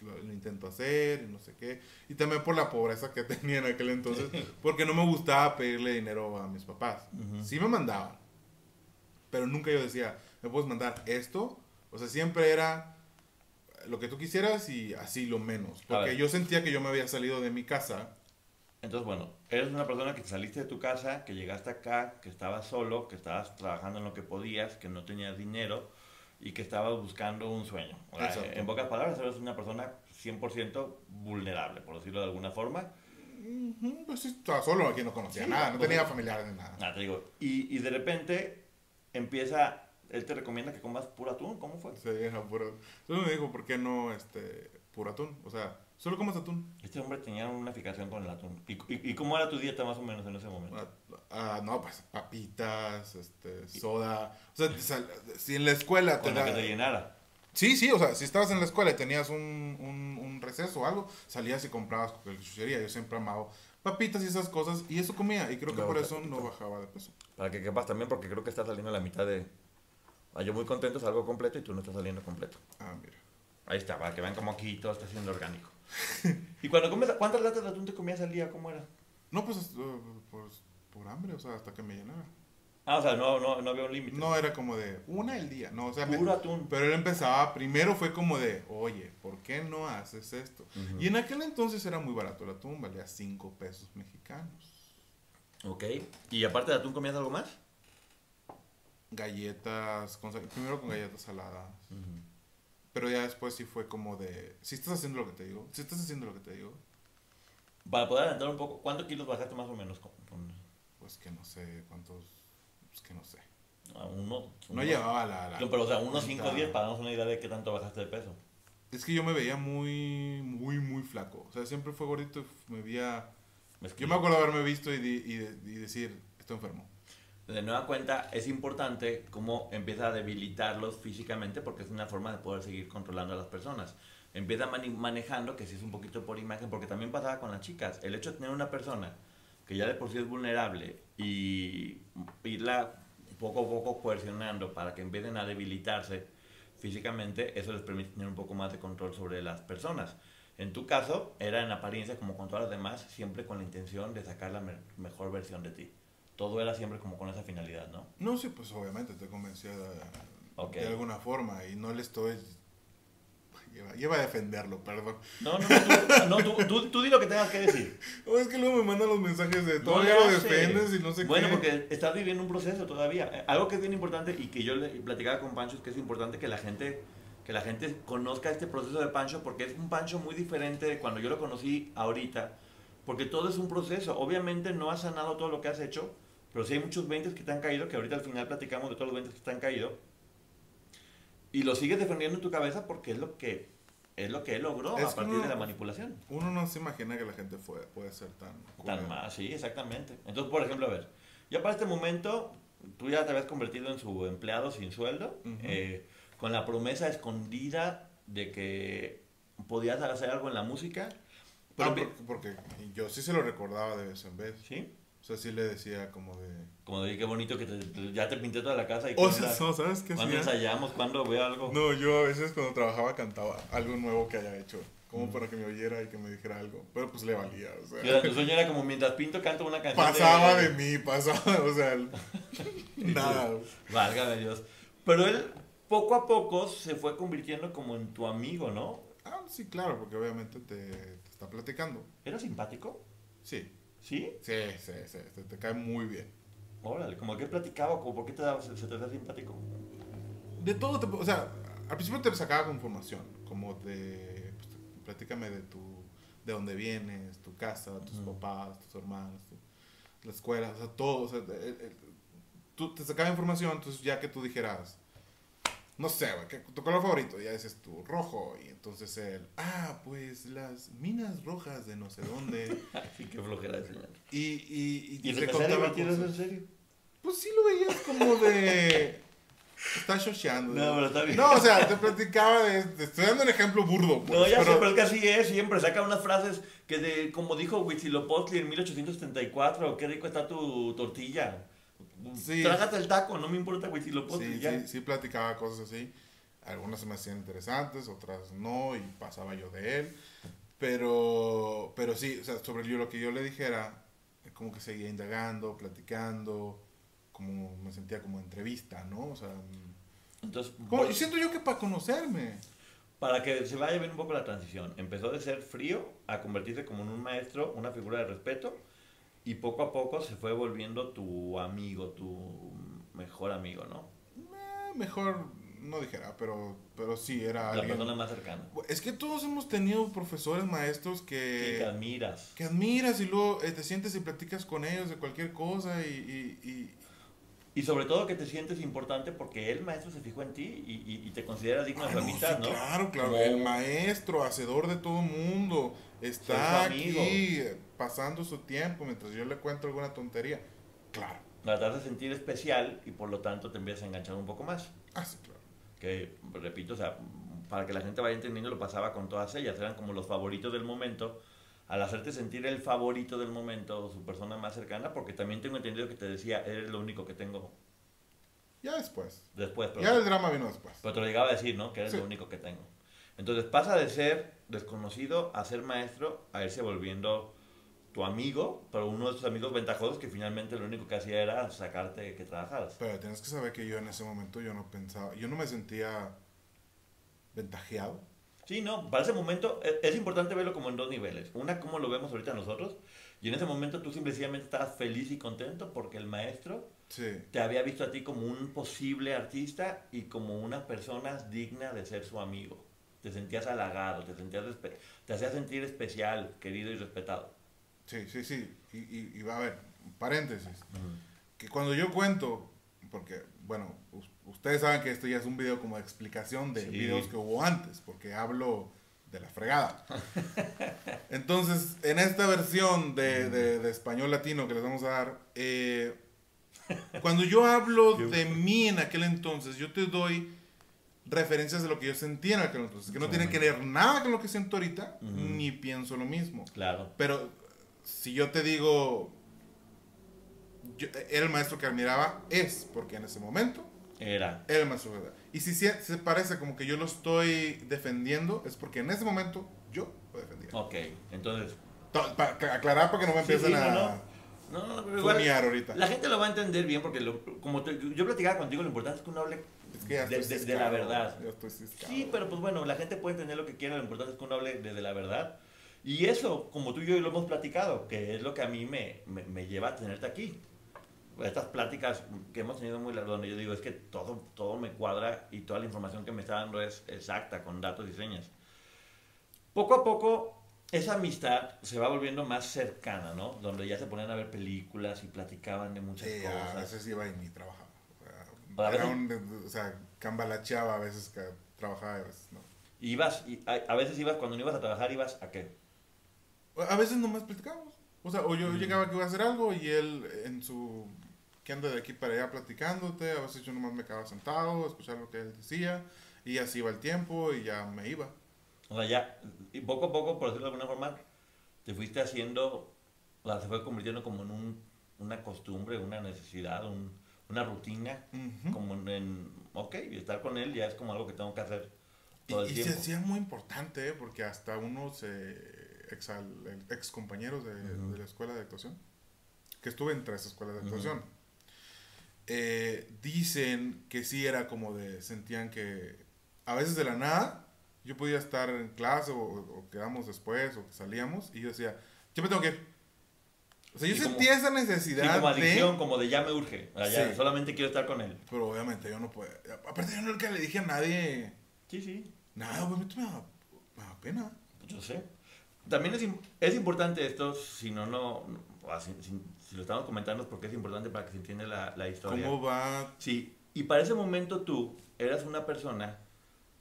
lo, lo intento hacer y no sé qué. Y también por la pobreza que tenía en aquel entonces, porque no me gustaba pedirle dinero a mis papás. Ujú. Sí me mandaban, pero nunca yo decía, ¿me puedes mandar esto? O sea, siempre era lo que tú quisieras y así lo menos. Porque yo sentía que yo me había salido de mi casa. Entonces, bueno, eres una persona que saliste de tu casa, que llegaste acá, que estabas solo, que estabas trabajando en lo que podías, que no tenías dinero y que estabas buscando un sueño. O sea, Exacto. en pocas palabras, eres una persona 100% vulnerable, por decirlo de alguna forma. Pues sí, estaba solo, aquí no conocía Sí, nada, no tenía familiares ni nada. Te digo, y, y de repente empieza, él te recomienda que comas puro atún, ¿cómo fue? Sí, era puro. Solo me dijo, ¿por qué no este, puro atún? O sea, solo comes atún. Este hombre tenía una fijación con el atún. ¿Y, y, y cómo era tu dieta más o menos en ese momento? Ah, ah, no, pues papitas, este, soda. O sea, sal- si en la escuela te Con da- que te llenara. Sí, sí, o sea, si estabas en la escuela y tenías un, un, un receso o algo, salías y comprabas chuchería. Yo siempre amado papitas y esas cosas, y eso comía, y creo que por eso no bajaba de peso. Para que quepas también, porque creo que estás saliendo a la mitad de... Ah, yo muy contento, salgo completo y tú no estás saliendo completo. Ah, mira. Ahí está, para que vean como aquí todo está siendo orgánico. ¿Y cuando comes, cuántas latas de atún te comías al día? ¿Cómo era? No, pues, eh, pues por hambre, o sea, hasta que me llenara. Ah, o sea, no, no, no había un límite. No era como de una al día, no, o sea, me- Puro atún. pero él empezaba, primero fue como de, oye, ¿por qué no haces esto? Ujú. Y en aquel entonces era muy barato el atún, valía 5 pesos mexicanos. Ok. ¿Y aparte de atún comías algo más? Galletas, con primero con galletas saladas. Pero ya después sí fue como de, si estás haciendo lo que te digo, si estás haciendo lo que te digo, Para poder adelantar un poco, ¿cuántos kilos bajaste más o menos? Pues que no sé cuántos, pues que no sé. a uno, No uno- llevaba la... la- No, pero o sea, unos 5 cuenta. 10 para darnos una idea de qué tanto bajaste de peso. Es que yo me veía muy, muy, muy flaco. O sea, siempre fue gordito y me veía... Yo me acuerdo haberme visto y, y y decir, estoy enfermo. De nueva cuenta, es importante cómo empieza a debilitarlos físicamente porque es una forma de poder seguir controlando a las personas. Empieza manejando, que si es un poquito por imagen, porque también pasaba con las chicas. El hecho de tener una persona que ya de por sí es vulnerable y irla poco a poco coercionando para que empiecen a debilitarse físicamente, eso les permite tener un poco más de control sobre las personas. En tu caso, era en apariencia como con todas las demás, siempre con la intención de sacar la me- mejor versión de ti. Todo era siempre como con esa finalidad, ¿no? No, sí, pues obviamente te convencía de, Ok. de alguna forma y no le estoy... Lleva, lleva a defenderlo, perdón. No, no, no, tú, no, tú, tú, tú di lo que tengas que decir. O es que luego me mandan los mensajes de No todavía le lo hace. defendes y no sé Bueno, qué. porque estás viviendo un proceso todavía. Eh, Algo que es bien importante y que yo le platicaba con Pancho es que es importante que la gente que la gente conozca este proceso de Pancho porque es un Pancho muy diferente de cuando yo lo conocí ahorita, porque todo es un proceso. Obviamente no has sanado todo lo que has hecho, pero sí hay muchos 20 que te han caído, que ahorita al final platicamos de todos los 20 que te han caído. Y lo sigues defendiendo en tu cabeza porque es lo que es lo que él logró Es a partir uno- de la manipulación. Uno no se imagina que la gente fue, puede ser tan... Tan más, sí, exactamente. Entonces, por ejemplo, a ver, ya para este momento, tú ya te habías convertido en su empleado sin sueldo, eh, con la promesa escondida de que podías hacer algo en la música. Pero Ah, porque, porque yo sí se lo recordaba de vez en vez. ¿Sí? Sea, sí le decía como de... Como de qué bonito que te- ya te pinté toda la casa y O ¿qué sea, no, ¿sabes qué ¿Cuándo hacía? ensayamos? ¿Cuándo veo algo? No, yo a veces cuando trabajaba cantaba algo nuevo que haya hecho. Como Mm. para que me oyera y que me dijera algo. Pero pues le valía, o sea... Tu sueño era como mientras pinto canto una canción Pasaba de mí, pasaba, o sea... Nada. Válgame Dios. Pero él poco a poco se fue convirtiendo como en tu amigo, ¿no? Ah, sí, claro, porque obviamente te, te está platicando. ¿Era simpático? Sí, ¿Sí? sí, sí, sí, te, te cae muy bien. Órale, como que platicaba, como por qué te daba, se, se te hacía simpático. De todo, te, o sea, al principio te sacaba con información, como de, pues, platícame de tu, de dónde vienes, tu casa, tus papás, tus hermanos, tu- la escuela, o sea, todo. O sea, el- el- tú te sacaba información, entonces ya que tú dijeras, no sé, güey, ¿qué- tu color favorito, ya dices tú, rojo, y entonces él, ah, pues las minas rojas de no sé dónde, Ay, qué flojera señor. y, y, y, ¿Y te te contaba cosas. en serio? Pues sí lo veías como de... Está shocheando. No, pero está bien. No, o sea, te platicaba de... te estoy dando un ejemplo burdo. Pues, No, ya pero, sé, pero es que así es, siempre saca unas frases que de, como dijo Huitzilopochtli en 1874, qué rico está tu tortilla. Sí. Trágate el taco, no me importa Huitzilopochtli, Sí, ya. sí, sí platicaba cosas así. Algunas se me hacían interesantes, otras no, y pasaba yo de él. Pero, pero sí, o sea, sobre yo, lo que yo le dijera, como que seguía indagando, platicando, como me sentía como entrevista, ¿no? O sea, Entonces, como- voy- siento yo que para conocerme. para que se vaya bien un poco la transición, empezó de ser frío a convertirse como en un maestro, una figura de respeto, y poco a poco se fue volviendo tu amigo, tu mejor amigo, ¿no? Eh, mejor no dijera, pero, pero sí, era La alguien... persona más cercana. Es que todos hemos tenido profesores, maestros que te admiras. que admiras y luego eh, te sientes y platicas con ellos de cualquier cosa y, y, y- Y sobre todo que te sientes importante porque el maestro se fijó en ti y, y- y te considera digno Ah, de su no, amistad, sí, ¿no? Claro, claro, Como- el maestro, hacedor de todo mundo, está aquí pasando su tiempo mientras yo le cuento alguna tontería. Claro, Tratar de sentir especial y por lo tanto te empiezas a enganchar un poco más. ah, sí, claro. Que, repito, o sea, para que la gente vaya entendiendo, lo pasaba con todas ellas. Eran como los favoritos del momento. Al hacerte sentir el favorito del momento, su persona más cercana, porque también tengo entendido que te decía, eres lo único que tengo Ya después. después. Pero, Ya el drama vino después. pero te lo llegaba a decir, ¿no? Que eres Sí. lo único que tengo. Entonces pasa de ser desconocido a ser maestro, a irse volviendo tu amigo, pero uno de tus amigos ventajosos que finalmente lo único que hacía era sacarte que trabajaras. Pero tienes que saber que yo en ese momento yo no pensaba, yo no me sentía ventajeado. Sí, no, para ese momento e- es importante verlo como en dos niveles. Una, como lo vemos ahorita nosotros, y en ese momento tú simplemente estabas feliz y contento porque el maestro Sí. te había visto a ti como un posible artista y como una persona digna de ser su amigo. Te sentías halagado, te, sentías te hacía sentir especial, querido y respetado. Sí, sí, sí. Y, y, y va a ver, paréntesis. Que cuando yo cuento, porque, bueno, us- ustedes saben que esto ya es un video como de explicación de Sí. videos que hubo antes, porque hablo de la fregada. Entonces, en esta versión de, de- de español latino que les vamos a dar, eh, cuando yo hablo de mí en aquel entonces, yo te doy referencias de lo que yo sentía en aquel entonces, que no tienen que ver nada con lo que siento ahorita, Ujú. ni pienso lo mismo. Claro. Pero si yo te digo, yo- era el maestro que admiraba, es porque en ese momento Era. era el maestro admiraba. Y si se, parece como que yo lo estoy defendiendo, es porque en ese momento yo lo defendía. Ok, entonces... To- aclarar para que no me Sí, empiecen sí, no, a no. No, no, pero igual... ahorita. La gente lo va a entender bien porque lo- como te- yo platicaba contigo, lo importante es que uno hable Es que ya de, la verdad. ya estoy. Sí, pero pues bueno, la gente puede entender lo que quiera, lo importante es que uno hable desde la verdad. Y eso, como tú y yo lo hemos platicado, que es lo que a mí me, me, me lleva a tenerte aquí. Estas pláticas que hemos tenido muy largas, donde yo digo, es que todo, todo me cuadra y toda la información que me está dando es exacta, con datos y señas. Poco a poco, esa amistad se va volviendo más cercana, ¿no? Donde ya se ponían a ver películas y platicaban de muchas Sí, a cosas. veces iba y ni trabajaba. O sea, A era veces- un- o sea, cambalacheaba a veces que trabajaba y a veces no. Ibas, y a, a veces ibas, cuando no ibas a trabajar, ibas a qué? A veces nomás platicábamos. O sea, o yo Mm. llegaba que iba a hacer algo y él en su... que anda de aquí para allá platicándote. A veces yo nomás me quedaba sentado, a escuchar lo que él decía. Y así iba el tiempo y ya me iba. O sea, ya, y poco a poco, por decirlo de alguna forma, te fuiste haciendo, o sea, se fue convirtiendo como en un, una costumbre, una necesidad, un- una rutina, Ujú. como en, en, ok, y estar con él ya es como algo que tengo que hacer Y, todo el y se tiempo. hacía muy importante, ¿eh? porque hasta uno se... Ex, ex compañeros de, de la escuela de actuación, que estuve en tres escuelas de actuación, eh, dicen que sí era como de, sentían que a veces de la nada, yo podía estar en clase o, o quedamos después o salíamos y yo decía, yo me tengo que ir. O sea, yo como- sentía esa Sí, necesidad como de... adicción, como de ya me urge, o sea, ya Sí. solamente quiero estar con él. Pero obviamente yo no puedo. Aparte yo nunca le dije a nadie Sí, sí, nada, güey, me da, me da pena. yo sé. También es, es importante esto, si no, no, si, si lo estamos comentando es porque es importante para que se entienda la, la historia. ¿Cómo va? Sí, y para ese momento tú eras una persona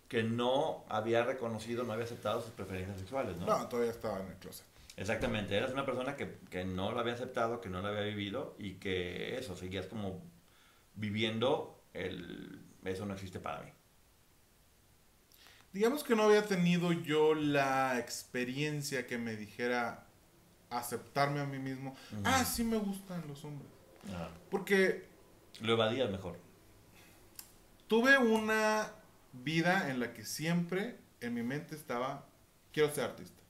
que no había reconocido, no había aceptado sus preferencias sexuales, ¿no? No, todavía estaba en el closet. Exactamente, eras una persona que, que no lo había aceptado, que no lo había vivido y que eso, seguías como viviendo el... Eso no existe para mí. Digamos que no había tenido yo la experiencia que me dijera aceptarme a mí mismo. Ah, sí me gustan los hombres. Ajá. Porque Lo evadías mejor. tuve una vida en la que siempre en mi mente estaba, quiero ser artista.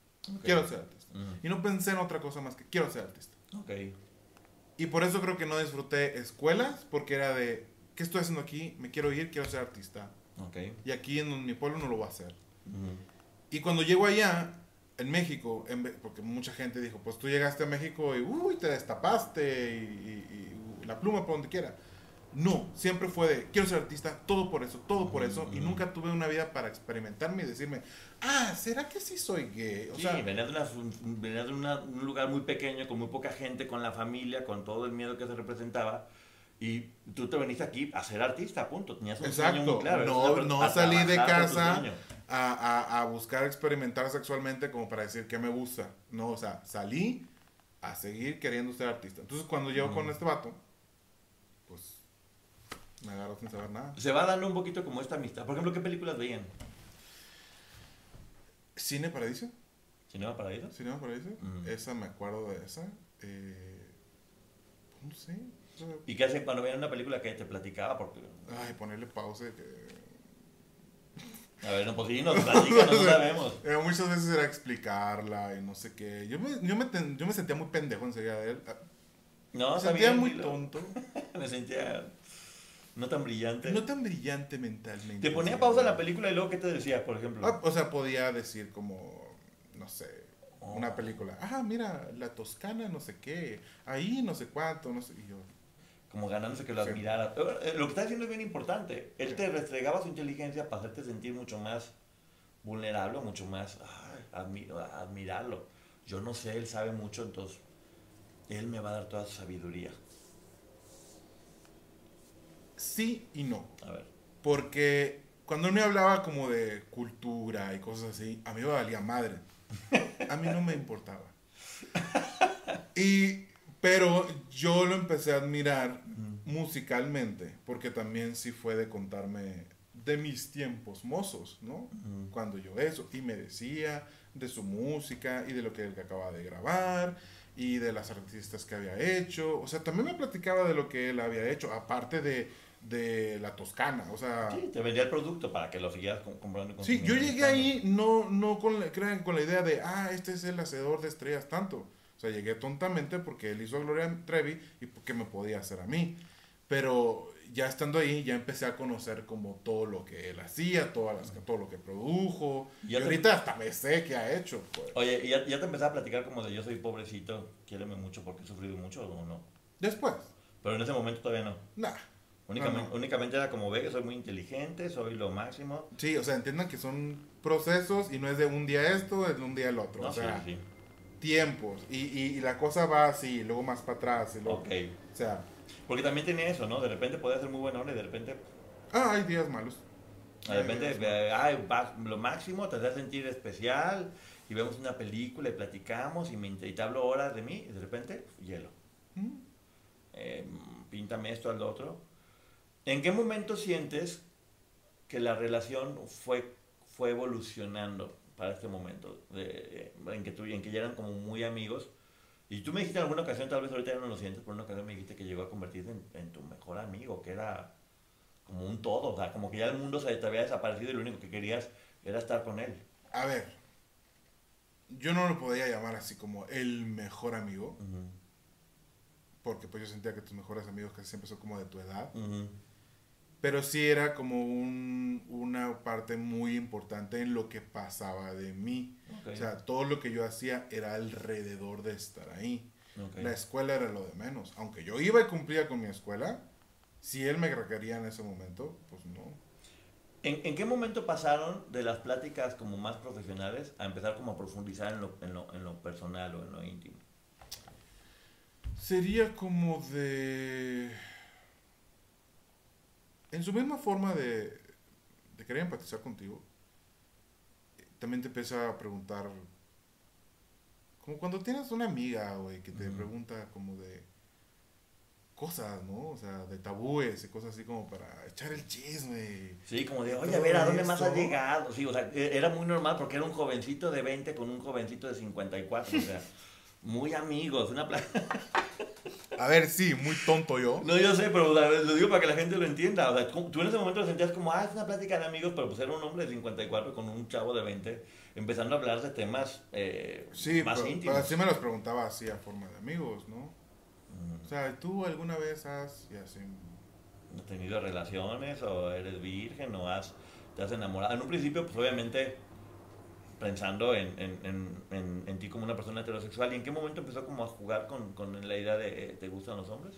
Quiero ser artista. Y no pensé en otra cosa más que quiero ser artista. Ok. Y por eso creo que no disfruté escuelas, porque era de, ¿qué estoy haciendo aquí? Me quiero ir, quiero ser artista. Ok. Y aquí en mi pueblo no lo voy a hacer. Y cuando llego allá, en México, en porque mucha gente dijo, pues tú llegaste a México y uy, te destapaste y, y- y la pluma por donde quiera. No, siempre fue de, quiero ser artista, todo por eso, todo por eso. Y nunca tuve una vida para experimentarme y decirme, ah, ¿será que sí soy gay? O sí, sea, venías de, una, venías de una- un lugar muy pequeño, con muy poca gente, con la familia, con todo el miedo que se representaba. Y tú te veniste aquí a ser artista, punto. Tenías un sueño Exacto. muy claro. No- no salí de casa. a, a- a buscar experimentar sexualmente como para decir que me gusta. No, o sea, salí a seguir queriendo ser artista. Entonces cuando llego con este vato, pues me agarró sin saber nada. Se va dando un poquito como esta amistad. Por ejemplo, ¿qué películas veían? ¿Cine Paradiso? ¿Cinema Paraíso? ¿Cinema Paradiso? Esa me acuerdo de esa. Eh, no sé. ¿Y qué hacen cuando veían una película que te platicaba? Porque, Ay, ponerle pausa. Que... a ver, no, pues sí, nos platican, no sabemos. Eh, muchas veces era explicarla y no sé qué. Yo me, yo me, ten- yo me sentía muy pendejo enseguida de él. No, me sentía bien, muy tonto. Me sentía no tan brillante. No tan brillante mentalmente. Te ponía pausa en la película y luego, ¿qué te decía, por ejemplo? Ah, o sea, podía decir como, no sé, Oh. una película. Ah, mira, la Toscana, no sé qué. Ahí, no sé cuánto, no sé. Y yo, Como ganándose que lo admirara. Eh, Lo que está diciendo es bien importante. Él te restregaba su inteligencia para hacerte sentir mucho más vulnerable, mucho más ay, admirarlo. Yo no sé, él sabe mucho, entonces él me va a dar toda su sabiduría. sí y no. A ver. Porque cuando él me hablaba como de cultura y cosas así, a mí me valía madre. A mí no me importaba. Y, pero yo lo empecé a admirar musicalmente, porque también sí fue de contarme de mis tiempos mozos, ¿no? Cuando yo eso, y me decía de su música y de lo que él acababa de grabar y de las artistas que había hecho, o sea, también me platicaba de lo que él había hecho, aparte de, de la Toscana, o sea... Sí, te vendía el producto para que lo siguieras com- comprando. y Sí, yo llegué ahí no, no con, la, crean, con la idea de, ah, este es el hacedor de estrellas tanto. O sea, llegué tontamente porque él hizo a Gloria Trevi y porque me podía hacer a mí. Pero ya estando ahí, ya empecé a conocer como todo lo que él hacía, todas las, todo lo que produjo. Y te- ahorita hasta me sé qué ha hecho. Pues. Oye, ¿y ya, ya te empezaba a platicar como de yo soy pobrecito, quiéreme mucho porque he sufrido mucho o no? Después, Pero en ese momento todavía no. nah. Únicamente, No, no. únicamente era como ve que soy muy inteligente, soy lo máximo. Sí, o sea, entiendan que son procesos y no es de un día esto, es de un día el otro. No, o sea, sí, sí. Tiempos. Y, y, y la cosa va así, luego más para atrás. Y luego. O sea, Porque también tenía eso, ¿no? De repente podía ser muy buena onda y de repente, ah, hay días malos. de repente, eh, ay, lo máximo, te hace sentir especial y vemos una película y platicamos y, me, y te hablo horas de mí y de repente, hielo. Mm. Eh, píntame esto al otro. ¿En qué momento sientes que la relación fue, fue evolucionando para este momento? De- en, que tú, en que ya eran como muy amigos. Y tú me dijiste en alguna ocasión, tal vez ahorita ya no lo sientes, pero en una ocasión me dijiste que llegó a convertirse en, en tu mejor amigo, que era como un todo, o sea, como que ya el mundo se te había desaparecido y lo único que querías era estar con él. A ver, yo no lo podía llamar así como el mejor amigo, Ujú, porque pues yo sentía que tus mejores amigos casi siempre son como de tu edad, ujú, pero sí era como un- una parte muy importante en lo que pasaba de mí. O sea, todo lo que yo hacía era alrededor de estar ahí. La escuela era lo de menos. Aunque yo iba y cumplía con mi escuela, si él me requería en ese momento, pues no. ¿En, en qué momento pasaron de las pláticas como más profesionales a empezar como a profundizar en lo, en lo, en lo personal o en lo íntimo? Sería como de... En su misma forma de, de querer empatizar contigo, también te empieza a preguntar, como cuando tienes una amiga, güey, que te pregunta como de cosas, ¿no? O sea, de tabúes y cosas así como para echar el chisme. Sí, como de, oye, a ver, ¿a dónde más has llegado? Sí, o sea, e- era muy normal porque era un jovencito de 20 con un jovencito de 54, o sea, muy amigos, una pla- A ver, sí, muy tonto yo. No, yo sé, pero o sea, lo digo para que la gente lo entienda. O sea, tú en ese momento lo sentías como, ah, es una plática de amigos, pero pues era un hombre de 54 con un chavo de 20, empezando a hablar de temas eh, Sí, más pero, íntimos. pero así me los preguntaba así a forma de amigos, ¿no? Mm. O sea, ¿tú alguna vez has... y así... ¿Has tenido relaciones o eres virgen o has, te has enamorado? En un principio, pues obviamente pensando en, en, en, en, ti como una persona heterosexual. ¿Y en qué momento empezó como a jugar con, con la idea de eh, ¿te gustan los hombres?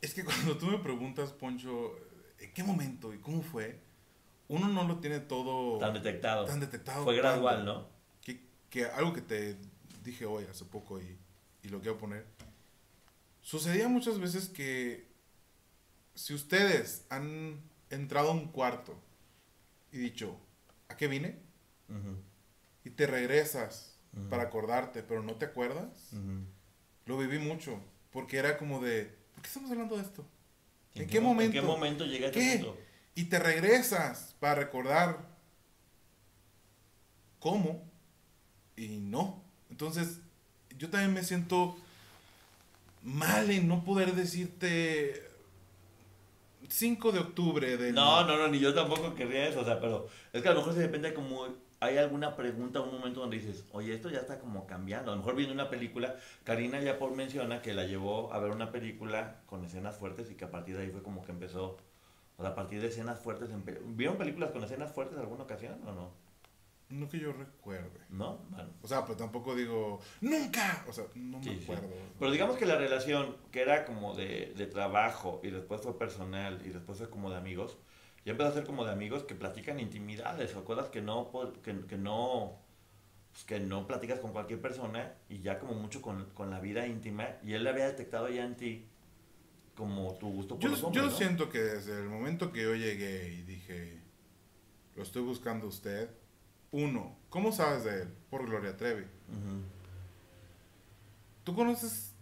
Es que cuando tú me preguntas, Poncho, ¿en qué momento y cómo fue? Uno no lo tiene todo Tan detectado. tan detectado. Fue gradual, cuando- ¿no? Que, que algo que te dije hoy hace poco y, y lo quiero poner. Sucedía muchas veces que si ustedes han entrado a un cuarto y dicho, ¿a qué vine? Y te regresas para acordarte, pero no te acuerdas. Lo viví mucho, porque era como de, ¿por qué estamos hablando de esto? ¿En, qué qué mo- momento? ¿En qué momento llega ¿Qué? punto? Y te regresas para recordar cómo y no. Entonces, yo también me siento mal en no poder decirte 5 de octubre del... No, no, no, ni yo tampoco querría eso, o sea, pero es que a lo mejor se depende como hay alguna pregunta, un momento donde dices, oye, esto ya está como cambiando. A lo mejor viendo una película, Karina ya por menciona que la llevó a ver una película con escenas fuertes y que a partir de ahí fue como que empezó, o sea, a partir de escenas fuertes, ¿vieron películas con escenas fuertes alguna ocasión o no? No que yo recuerde. ¿No? Bueno. O sea, pues tampoco digo, ¡nunca! O sea, no me Sí, sí. acuerdo. Pero digamos que la relación que era como de, de trabajo y después fue personal y después fue como de amigos, ya empezó a ser como de amigos que platican intimidades o cosas que no, que, que no, pues, que no platicas con cualquier persona y ya como mucho con, con la vida íntima y él le había detectado ya en ti como tu gusto por Yo, los hombres, yo ¿no? siento que desde el momento que yo llegué y dije, lo estoy buscando usted, uno, ¿cómo sabes de él? Por Gloria Trevi. ¿Tú conoces,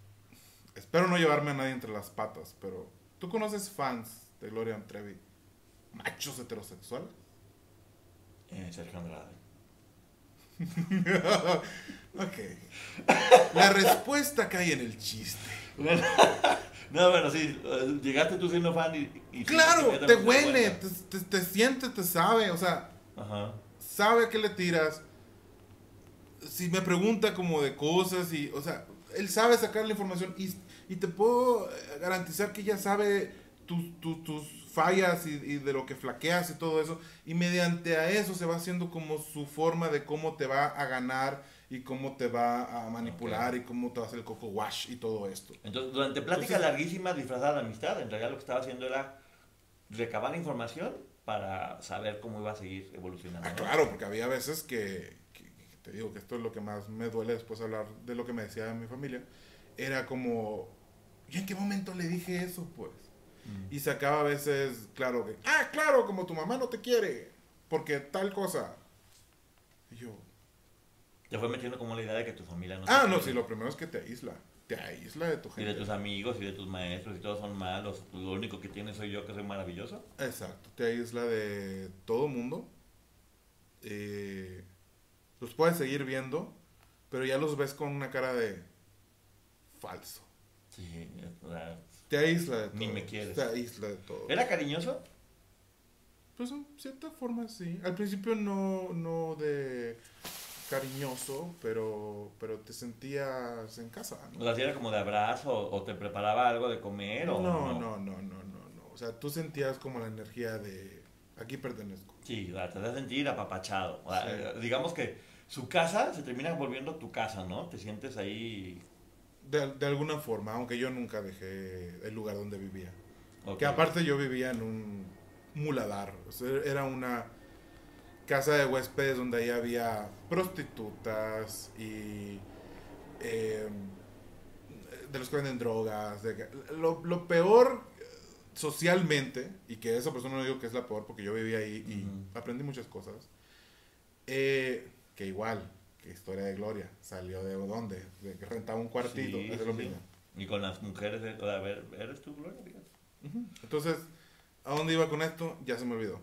espero no llevarme a nadie entre las patas, pero ¿tú conoces fans de Gloria Trevi? Machos heterosexuales. Eh, Sergio Andrade. ok. La respuesta cae en el chiste. no, bueno, sí, llegaste tú siendo fan y... y Claro, te huele, te, te, te siente, te sabe, o sea, Ajá. Sabe a qué le tiras. Si me pregunta como de cosas y, o sea, él sabe sacar la información y, y te puedo eh, garantizar que ya sabe tus, tus, tus fallas y, y de lo que flaqueas y todo eso. Y mediante a eso se va haciendo como su forma de cómo te va a ganar y cómo te va a manipular y cómo te va a hacer el coco wash y todo esto. Entonces, durante pláticas larguísimas disfrazadas de amistad, en realidad lo que estaba haciendo era recabar información para saber cómo iba a seguir evolucionando. Ah, claro, porque había veces que, que- que te digo que esto es lo que más me duele después de hablar de lo que me decía mi familia. Era como, ¿y en qué momento le dije eso, pues? Mm. Y sacaba a veces, claro, que, ah, claro, como tu mamá no te quiere, porque tal cosa. Y yo, Te fue metiendo como la idea de que tu familia no ah, no, sí, lo primero es que te aísla. Te aísla de tu Y de gente. tus amigos y de tus maestros y todos son malos. Lo único que tienes soy yo que soy maravilloso. Exacto, te aísla de todo mundo. Eh, los puedes seguir viendo, pero ya los ves con una cara de falso. Sí, Te aísla de todo. Ni me quieres. Te aísla de todo. ¿Era cariñoso? Pues en cierta forma sí. Al principio no, no de cariñoso, pero, pero te sentías en casa, O ¿no? sea, si era como de abrazo o te preparaba algo de comer o No, no, no, no, no, no. O sea, tú sentías como la energía de aquí pertenezco. Sí, o sea, te hace sentir apapachado. O sea, Sí. Digamos que su casa se termina volviendo tu casa, ¿no? Te sientes ahí De, de alguna forma, aunque yo nunca dejé el lugar donde vivía. Que aparte yo vivía en un muladar. O sea, era una casa de huéspedes donde ahí había prostitutas y eh, de los que venden drogas. de lo, lo peor eh, socialmente, y que esa persona no digo que es la peor porque yo vivía ahí y Ujú. aprendí muchas cosas, eh, que igual, que historia de Gloria, salió de dónde, de que rentaba un cuartito, Sí, es lo sí. mismo. Y con las mujeres, de- a ver, ¿eres tú, Gloria? Fíjate. Ujú. Entonces, ¿a dónde iba con esto? Ya se me olvidó.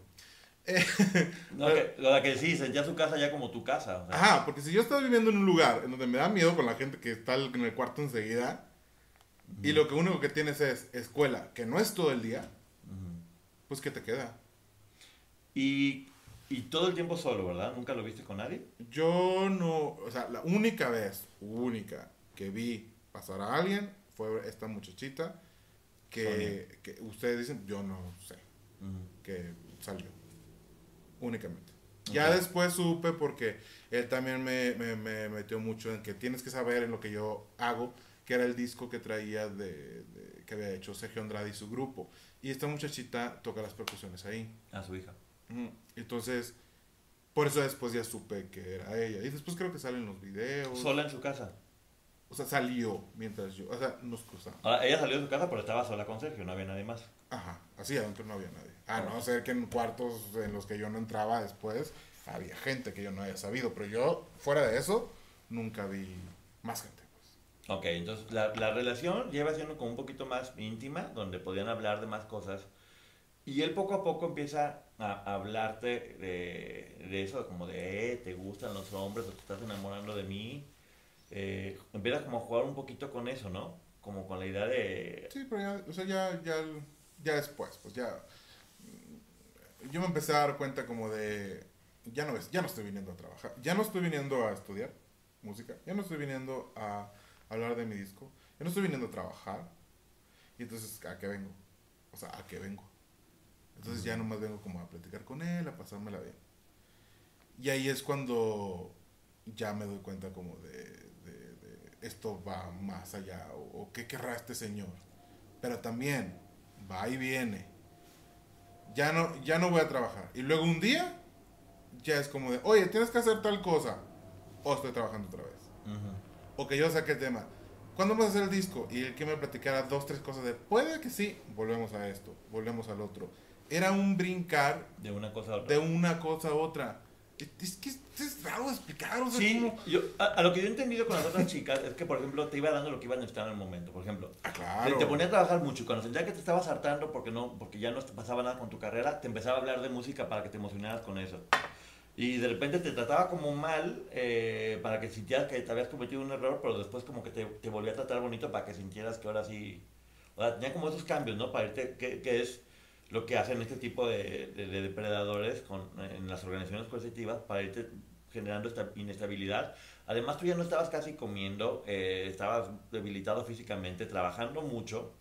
No, que, lo de que sí, sentía su casa ya como tu casa. o sea. Ajá, porque si yo estaba viviendo en un lugar en donde me da miedo con la gente que está en el cuarto enseguida, y lo que único que tienes es escuela, que no es todo el día, pues ¿qué te queda? Y, y todo el tiempo solo, ¿verdad? ¿Nunca lo viste con nadie? Yo no, o sea, la única vez, única, que vi pasar a alguien fue esta muchachita que, que ustedes dicen, yo no sé, que salió. Únicamente. Ya después supe porque él también me, me, me metió mucho en que tienes que saber en lo que yo hago, que era el disco que traía de, de- que había hecho Sergio Andrade y su grupo. Y esta muchachita toca las percusiones ahí. A su hija. Entonces, por eso después ya supe que era ella. Y después creo que salen los videos. Sola en su casa. O sea, salió mientras yo, o sea, nos cruzamos. Ahora, ella salió de su casa, pero estaba sola con Sergio, no había nadie más. Ajá, así adentro no había nadie. A no ser que en cuartos en los que yo no entraba después, había gente que yo no había sabido. Pero yo, fuera de eso, nunca vi más gente. Pues. Ok, entonces la, la relación lleva siendo como un poquito más íntima, donde podían hablar de más cosas. Y él poco a poco empieza a hablarte de, de eso, como de, eh, te gustan los hombres o te estás enamorando de mí. Eh, empieza como a jugar un poquito con eso, ¿no? Como con la idea de... Sí, pero ya, o sea, ya, ya, ya después, pues ya. Yo me empecé a dar cuenta como de. Ya no, es, ya no estoy viniendo a trabajar. Ya no estoy viniendo a estudiar música. Ya no estoy viniendo a hablar de mi disco. Ya no estoy viniendo a trabajar. Y entonces, ¿a qué vengo? O sea, ¿a qué vengo? Entonces ya nomás vengo como a platicar con él, a pasármela bien. Y ahí es cuando ya me doy cuenta como de, de- de esto va más allá o, o qué querrá este señor. Pero también va y viene. Ya no, ya no voy a trabajar. Y luego un día ya es como de, oye, tienes que hacer tal cosa. O estoy trabajando otra vez. Ujú. O que yo saque el tema. ¿Cuándo vamos a hacer el disco? Y el que me platicara dos, tres cosas de, puede que sí, volvemos a esto, volvemos al otro. Era un brincar De una cosa a otra. de una cosa a otra. Es, que es, raro explicar, o sea, Sí, como- yo, a, a lo que yo he entendido con las otras chicas es que, por ejemplo, te iba dando lo que iba a necesitar en el momento. Por ejemplo, Ah, te, claro. te ponía a trabajar mucho y cuando sentía que te estabas hartando porque, no, porque ya no te pasaba nada con tu carrera, te empezaba a hablar de música para que te emocionaras con eso. Y de repente te trataba como mal eh, para que sintieras que te habías cometido un error, pero después como que te, te volvía a tratar bonito para que sintieras que ahora sí... O sea, tenía como esos cambios, ¿no? Para irte, que, que es lo que hacen este tipo de, de- de depredadores con, en las organizaciones coercitivas para irte generando esta inestabilidad. Además, tú ya no estabas casi comiendo, eh, estabas debilitado físicamente, trabajando mucho,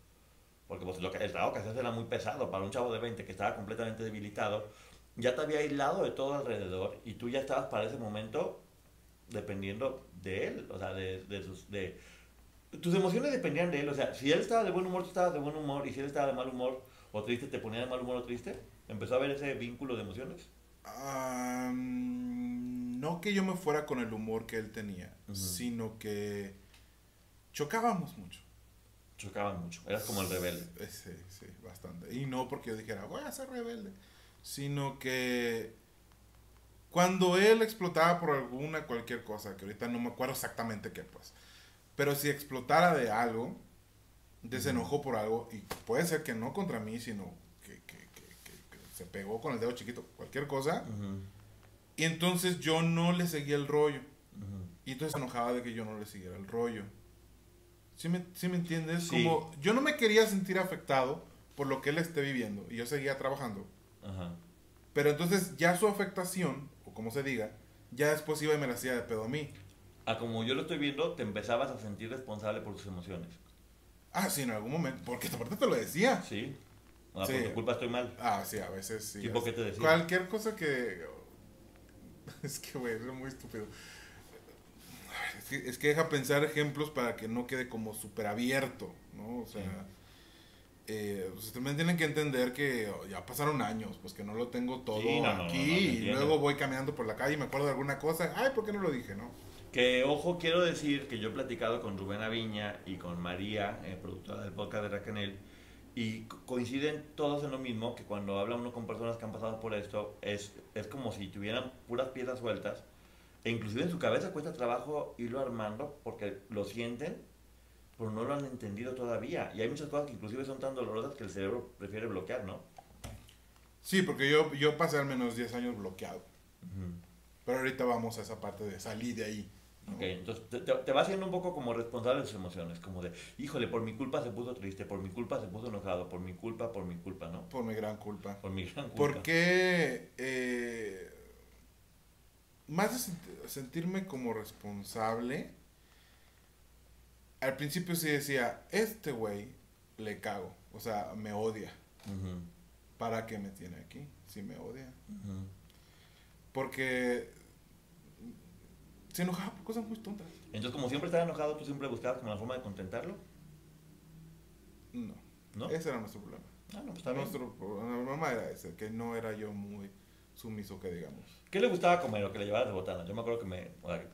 porque pues, lo que, el trabajo que hacías era muy pesado para un chavo de 20 que estaba completamente debilitado. Ya te había aislado de todo alrededor y tú ya estabas para ese momento dependiendo de él, o sea, de, de sus... De, tus emociones dependían de él, o sea, si él estaba de buen humor, tú estabas de buen humor, y si él estaba de mal humor o triste, te ponía de mal humor o triste. Empezó a haber ese vínculo de emociones. No que yo me fuera con el humor que él tenía, sino que chocábamos mucho. Chocaban mucho, eras como el rebelde. Sí, sí, bastante. Y no porque yo dijera, voy a ser rebelde, sino que cuando él explotaba por alguna, cualquier cosa, que ahorita no me acuerdo exactamente qué, pues, pero si explotara de algo, de ese enojo por algo, y puede ser que no contra mí, sino que, que- que- que- se pegó con el dedo chiquito, cualquier cosa, y entonces yo no le seguía el rollo. Y entonces se enojaba de que yo no le siguiera el rollo. ¿Sí me, sí me entiendes? Sí. Como yo no me quería sentir afectado por lo que él esté viviendo y yo seguía trabajando. Ajá. Pero entonces ya su afectación, o como se diga, ya después iba y me la hacía de pedo a mí. A como yo lo estoy viendo, te empezabas a sentir responsable por tus emociones. Ah, sí, en algún momento. Porque aparte te lo decía. ¿Sí? Sea, Sí. por tu culpa estoy mal. Ah, sí, a veces sí. ¿Tipo qué te decía? Cualquier cosa que... Es que, güey, es muy estúpido. Es que, es que deja pensar ejemplos para que no quede como súper abierto, ¿no? O sea... eh, pues también tienen que entender que oh, ya pasaron años, pues que no lo tengo todo Sí, no, no, no, aquí no, y luego voy caminando por la calle y me acuerdo de alguna cosa, ay, ¿por qué no lo dije, no? Que, ojo, quiero decir que yo he platicado con Rubén Aviña y con María, eh, productora del podcast de Racanel, y co- coinciden todos en lo mismo, que cuando habla uno con personas que han pasado por esto, es, es como si tuvieran puras piezas sueltas, e inclusive en su cabeza cuesta trabajo irlo armando, porque lo sienten, pero no lo han entendido todavía. Y hay muchas cosas que inclusive son tan dolorosas que el cerebro prefiere bloquear, ¿no? Sí, porque yo, yo pasé al menos 10 años bloqueado, pero ahorita vamos a esa parte de salir de ahí. ¿No? Ok, entonces te, te- te va haciendo un poco como responsable de sus emociones, como de, híjole, por mi culpa se puso triste, por mi culpa se puso enojado, por mi culpa, por mi culpa, ¿no? Por mi gran culpa. Por mi gran culpa. Porque eh, más de sent- sentirme como responsable, al principio sí decía, este güey le cago, o sea, me odia. ¿Para qué me tiene aquí? Si me odia. Porque se enojaba por cosas muy tontas. Entonces, como siempre estaba enojado, tú siempre buscabas como la forma de contentarlo, No, ¿no? ese era nuestro problema. Ah, no, pues está bien. Nuestro problema era ese, que no era yo muy sumiso, que digamos. ¿Qué le gustaba comer o que le llevabas de botana? Yo me acuerdo que me... o sea,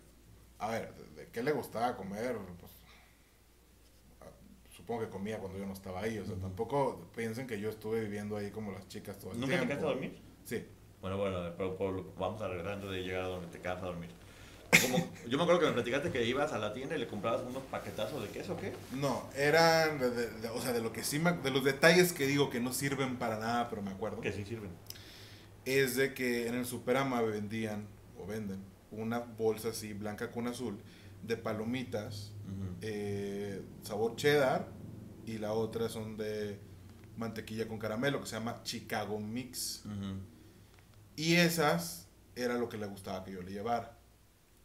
A ver, ¿de, de qué le gustaba comer? Pues, supongo que comía cuando yo no estaba ahí. O sea, tampoco piensen que yo estuve viviendo ahí como las chicas todo el ¿Nunca te tiempo. quedaste a dormir? Sí. Bueno, bueno, pero, por- vamos a regresar antes de llegar a donde te quedas a dormir. Como, yo me acuerdo que me platicaste que ibas a la tienda y le comprabas unos paquetazos de queso, ¿qué? No, eran, de, o sea, de lo que sí, me- de los detalles que digo que no sirven para nada, pero me acuerdo. Que sí sirven. es de que en el Superama vendían o venden una bolsa así blanca con azul de palomitas eh, sabor cheddar y la otra son de mantequilla con caramelo que se llama Chicago Mix y esas era lo que le gustaba que yo le llevara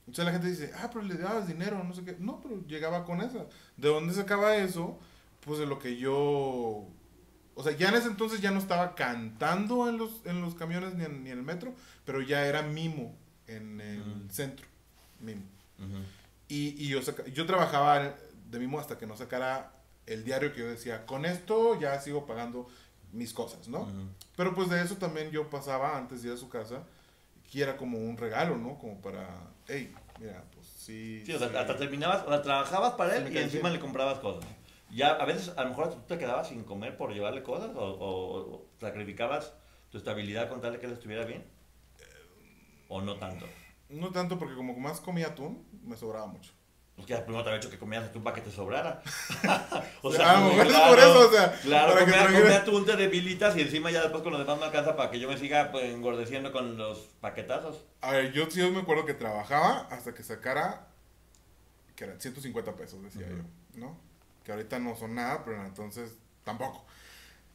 entonces la gente dice ah pero le dabas dinero no sé qué no pero llegaba con esa de dónde sacaba eso pues de lo que yo o sea, ya en ese entonces ya no estaba cantando en los, en los camiones ni en, ni en el metro, pero ya era mimo en el Ujú. centro. Mimo. Ujú. Y, y yo, saca- yo trabajaba de mimo hasta que no sacara el diario que yo decía, con esto ya sigo pagando mis cosas, ¿no? Ujú. Pero pues de eso también yo pasaba antes de ir a su casa, que era como un regalo, ¿no? Como para, hey, mira, pues sí. Sí, o sea, sí. hasta terminabas, o sea, trabajabas para él y encima le comprabas cosas. Ya a veces, a lo mejor tú te quedabas sin comer por llevarle cosas o, o- o sacrificabas tu estabilidad con tal de que él estuviera bien. O no tanto. No tanto porque como más comía atún, me sobraba mucho. Porque ya primero te había hecho que comías atún para que te sobrara. o Ah, muy bueno, por eso, o sea, Claro, para que comía, comía atún, te debilitas y encima ya después con lo demás me alcanza para que yo me siga pues, engordeciendo con los paquetazos. A ver, yo sí me acuerdo que trabajaba hasta que sacara, que eran 150 pesos, decía yo, ¿no? Que ahorita no son nada, pero entonces tampoco.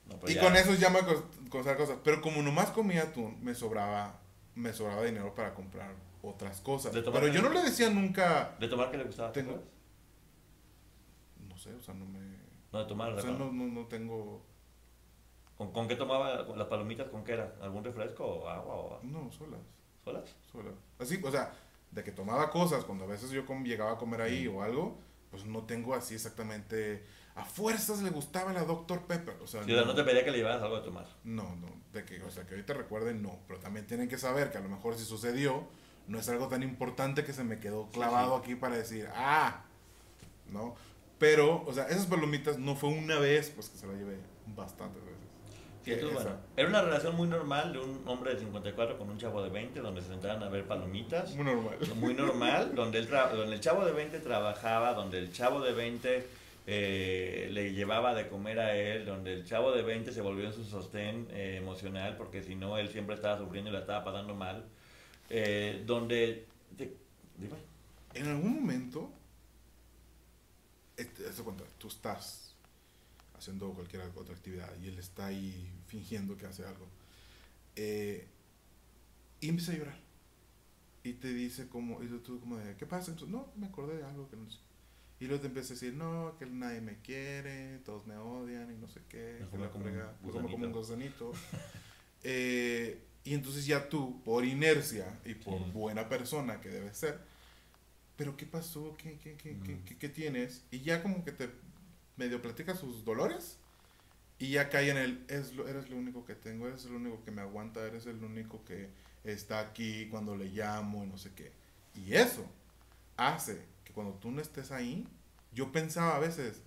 No, pues y ya- con eso ya me cos- costaba cosas. Pero como nomás comía atún, me sobraba, me sobraba dinero para comprar otras cosas. Pero yo no le decía nunca, ¿De tomar qué le gustaba? ¿te Tengo- no sé, o sea, no me... No, de tomar. O sea, no, no, no tengo... ¿Con, con qué tomaba las palomitas? ¿Con qué era? ¿Algún refresco o agua o No, solas, solas? solas. Así, o sea, de que tomaba cosas, cuando a veces yo llegaba a comer ahí Mm. o algo, pues no tengo así exactamente... A fuerzas le gustaba la Dr. Pepper. O sea, Sí, o sea, no te pedía que le llevaras algo de tomar. No, no, de que, o sea, que ahorita recuerden, no, pero también tienen que saber que a lo mejor si sucedió, no es algo tan importante que se me quedó clavado aquí para decir, ah, ¿no? Pero, o sea, esas palomitas no fue una vez, pues que se la llevé bastantes veces. Sí, esa- bueno, era una relación muy normal de un hombre de 54 con un chavo de 20, donde se sentaban a ver palomitas. Muy normal. Muy normal, donde el, donde el chavo de 20 trabajaba, donde el chavo de 20 eh, le llevaba de comer a él, donde el chavo de 20 se volvió en su sostén eh, emocional, porque si no, él siempre estaba sufriendo y la estaba pasando mal. Eh, donde... te- dime. En algún momento, de cuenta, tú estás haciendo cualquier otra actividad y él está ahí fingiendo que hace algo. eh, y empieza a llorar. Y te dice como, y tú como de, ¿qué pasa? Entonces, no, me acordé de algo que no sé. Y luego te empieza a decir, no, que nadie me quiere, todos me odian y no sé qué. Me como come como un gusanito. Eh, y entonces ya tú, por inercia y por Sí. buena persona que debes ser, pero ¿qué pasó? ¿Qué, qué, qué, qué- Ujú. qué- qué tienes? Y ya como que te medio platica sus dolores Y ya cae en el, es lo, eres lo único que tengo, eres lo único que me aguanta, eres el único que está aquí cuando le llamo y no sé qué. Y eso hace que cuando tú no estés ahí, yo pensaba a veces,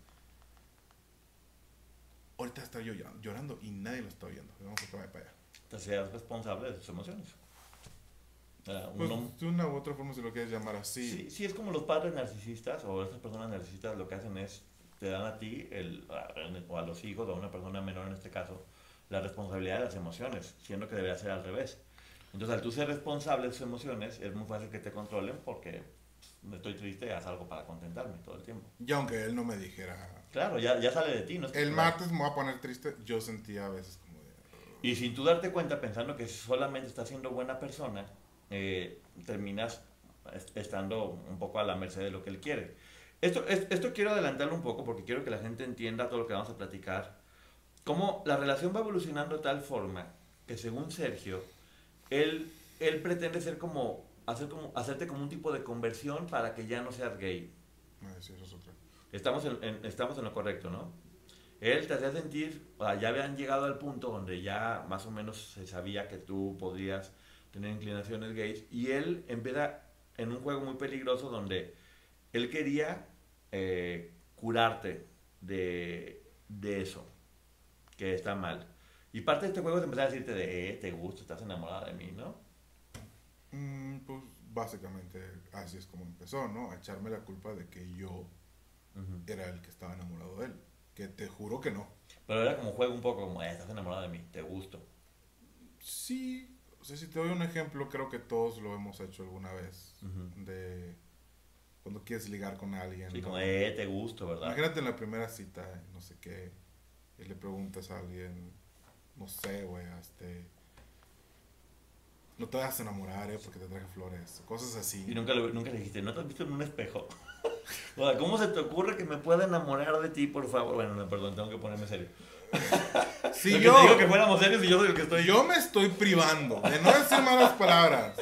ahorita está yo llorando y nadie lo está viendo. Vamos a para allá. Seas responsable de tus emociones. Pues, de una u otra forma se lo quieres llamar así. Sí, sí, es como los padres narcisistas o estas personas narcisistas lo que hacen es, te dan a ti, el, o a los hijos, o a una persona menor en este caso, la responsabilidad de las emociones, siendo que debería ser al revés. Entonces, al tú ser responsable de tus emociones, es muy fácil que te controlen porque estoy triste, haz algo para contentarme todo el tiempo. Y aunque él no me dijera... Claro, ya, ya sale de ti. No el martes me voy a poner triste, yo sentía a veces. Y sin tú darte cuenta, pensando que solamente estás siendo buena persona, eh, terminas estando un poco a la merced de lo que él quiere. Esto, esto quiero adelantarlo un poco porque quiero que la gente entienda todo lo que vamos a platicar. Cómo la relación va evolucionando de tal forma que según Sergio, él, él pretende ser como, hacer como, hacerte como un tipo de conversión para que ya no seas gay. Estamos en, estamos en lo correcto, ¿no? Él te hacía sentir, o ya habían llegado al punto donde ya más o menos se sabía que tú podrías tener inclinaciones gays, y él empieza en un juego muy peligroso donde él quería eh, curarte de, de, eso, que está mal. Y parte de este juego es empezar a decirte de, eh, te gusta, estás enamorada de mí, ¿no? Mm, pues básicamente así es como empezó, ¿no? A echarme la culpa de que yo era el que estaba enamorado de él. Que te juro que no. Pero era como juego un poco como, eh, estás enamorada de mí, te gusto. Sí, o sea, si te doy un ejemplo, creo que todos lo hemos hecho alguna vez. De cuando quieres ligar con alguien. Sí, como, eh, te gusto, ¿verdad? Imagínate en la primera cita, no sé qué, y le preguntas a alguien, no sé, güey, este. No te vas a enamorar, ¿eh? Porque te traje flores. Cosas así. Y nunca, nunca le dijiste, ¿no te has visto en un espejo? o sea, ¿cómo se te ocurre que me pueda enamorar de ti, por favor? Bueno, no, perdón, tengo que ponerme serio. Si yo, digo que fuéramos serios y yo soy el que estoy. Yo me estoy privando de no decir malas palabras.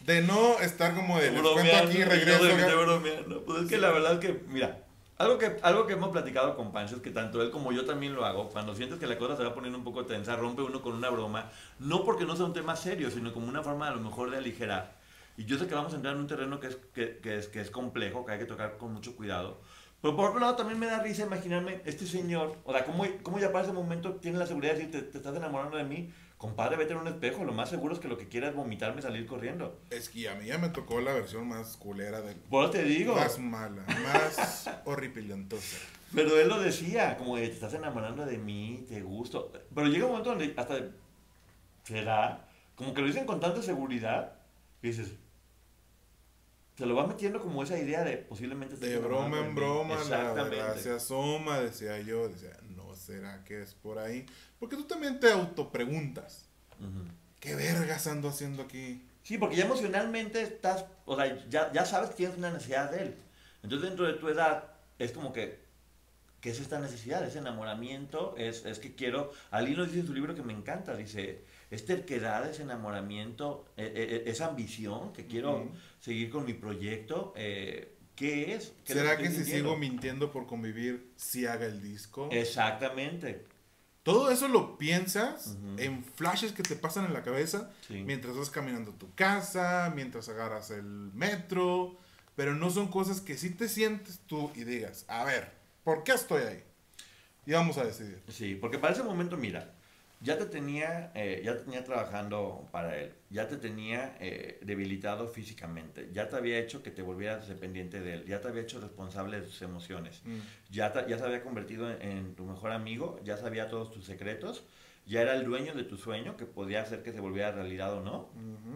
De no estar como de les cuento aquí regreso. bromeando. Pues es que la verdad es que, mira, algo que, algo que hemos platicado con Pancho es que tanto él como yo también lo hago. Cuando sientes que la cosa se va poniendo un poco tensa, rompe uno con una broma. No porque no sea un tema serio, sino como una forma a lo mejor de aligerar. Y yo sé que vamos a entrar en un terreno que es, que, que es, que es complejo, que hay que tocar con mucho cuidado. Pero por otro lado también me da risa imaginarme este señor, o sea, ¿cómo, cómo ya para ese momento tiene la seguridad de decir, te, estás enamorando de mí? Compadre, vete en un espejo, lo más seguro es que lo que quieras es vomitarme y salir corriendo. Es que a mí ya me tocó la versión más culera del... Por te digo. Más mala, más horripilantosa. Pero él lo decía, como de, te estás enamorando de mí, te gusto. Pero llega un momento donde hasta... ¿Será? Como que lo dicen con tanta seguridad, y dices, se lo va metiendo como esa idea de posiblemente... De broma en broma, la verdad se asoma, decía yo, decía, no será que es por ahí. Porque tú también te autopreguntas, ¿qué vergas ando haciendo aquí? Sí, porque ya emocionalmente estás, o sea, ya, ya sabes que tienes una necesidad de él. Entonces dentro de tu edad es como que, ¿qué es esta necesidad? Ese enamoramiento, es, es que quiero, Ali nos dice en su libro que me encanta, dice, es terquedad, es enamoramiento, e, e, e, esa ambición que quiero seguir con mi proyecto. Eh, ¿Qué es? ¿Será que si sigo mintiendo por convivir, si haga el disco? Exactamente. Todo eso lo piensas en flashes que te pasan en la cabeza mientras vas caminando a tu casa, mientras agarras el metro, pero no son cosas que si te sientes tú y digas, a ver, ¿por qué estoy ahí? Y vamos a decidir. Sí, porque para ese momento, mira, ya te tenía, eh, ya tenía trabajando para él, ya te tenía eh, debilitado físicamente, ya te había hecho que te volvieras dependiente de él, ya te había hecho responsable de tus emociones, mm. ya, ya se había convertido en, tu mejor amigo, ya sabía todos tus secretos, ya era el dueño de tu sueño que podía hacer que se volviera realidad o no.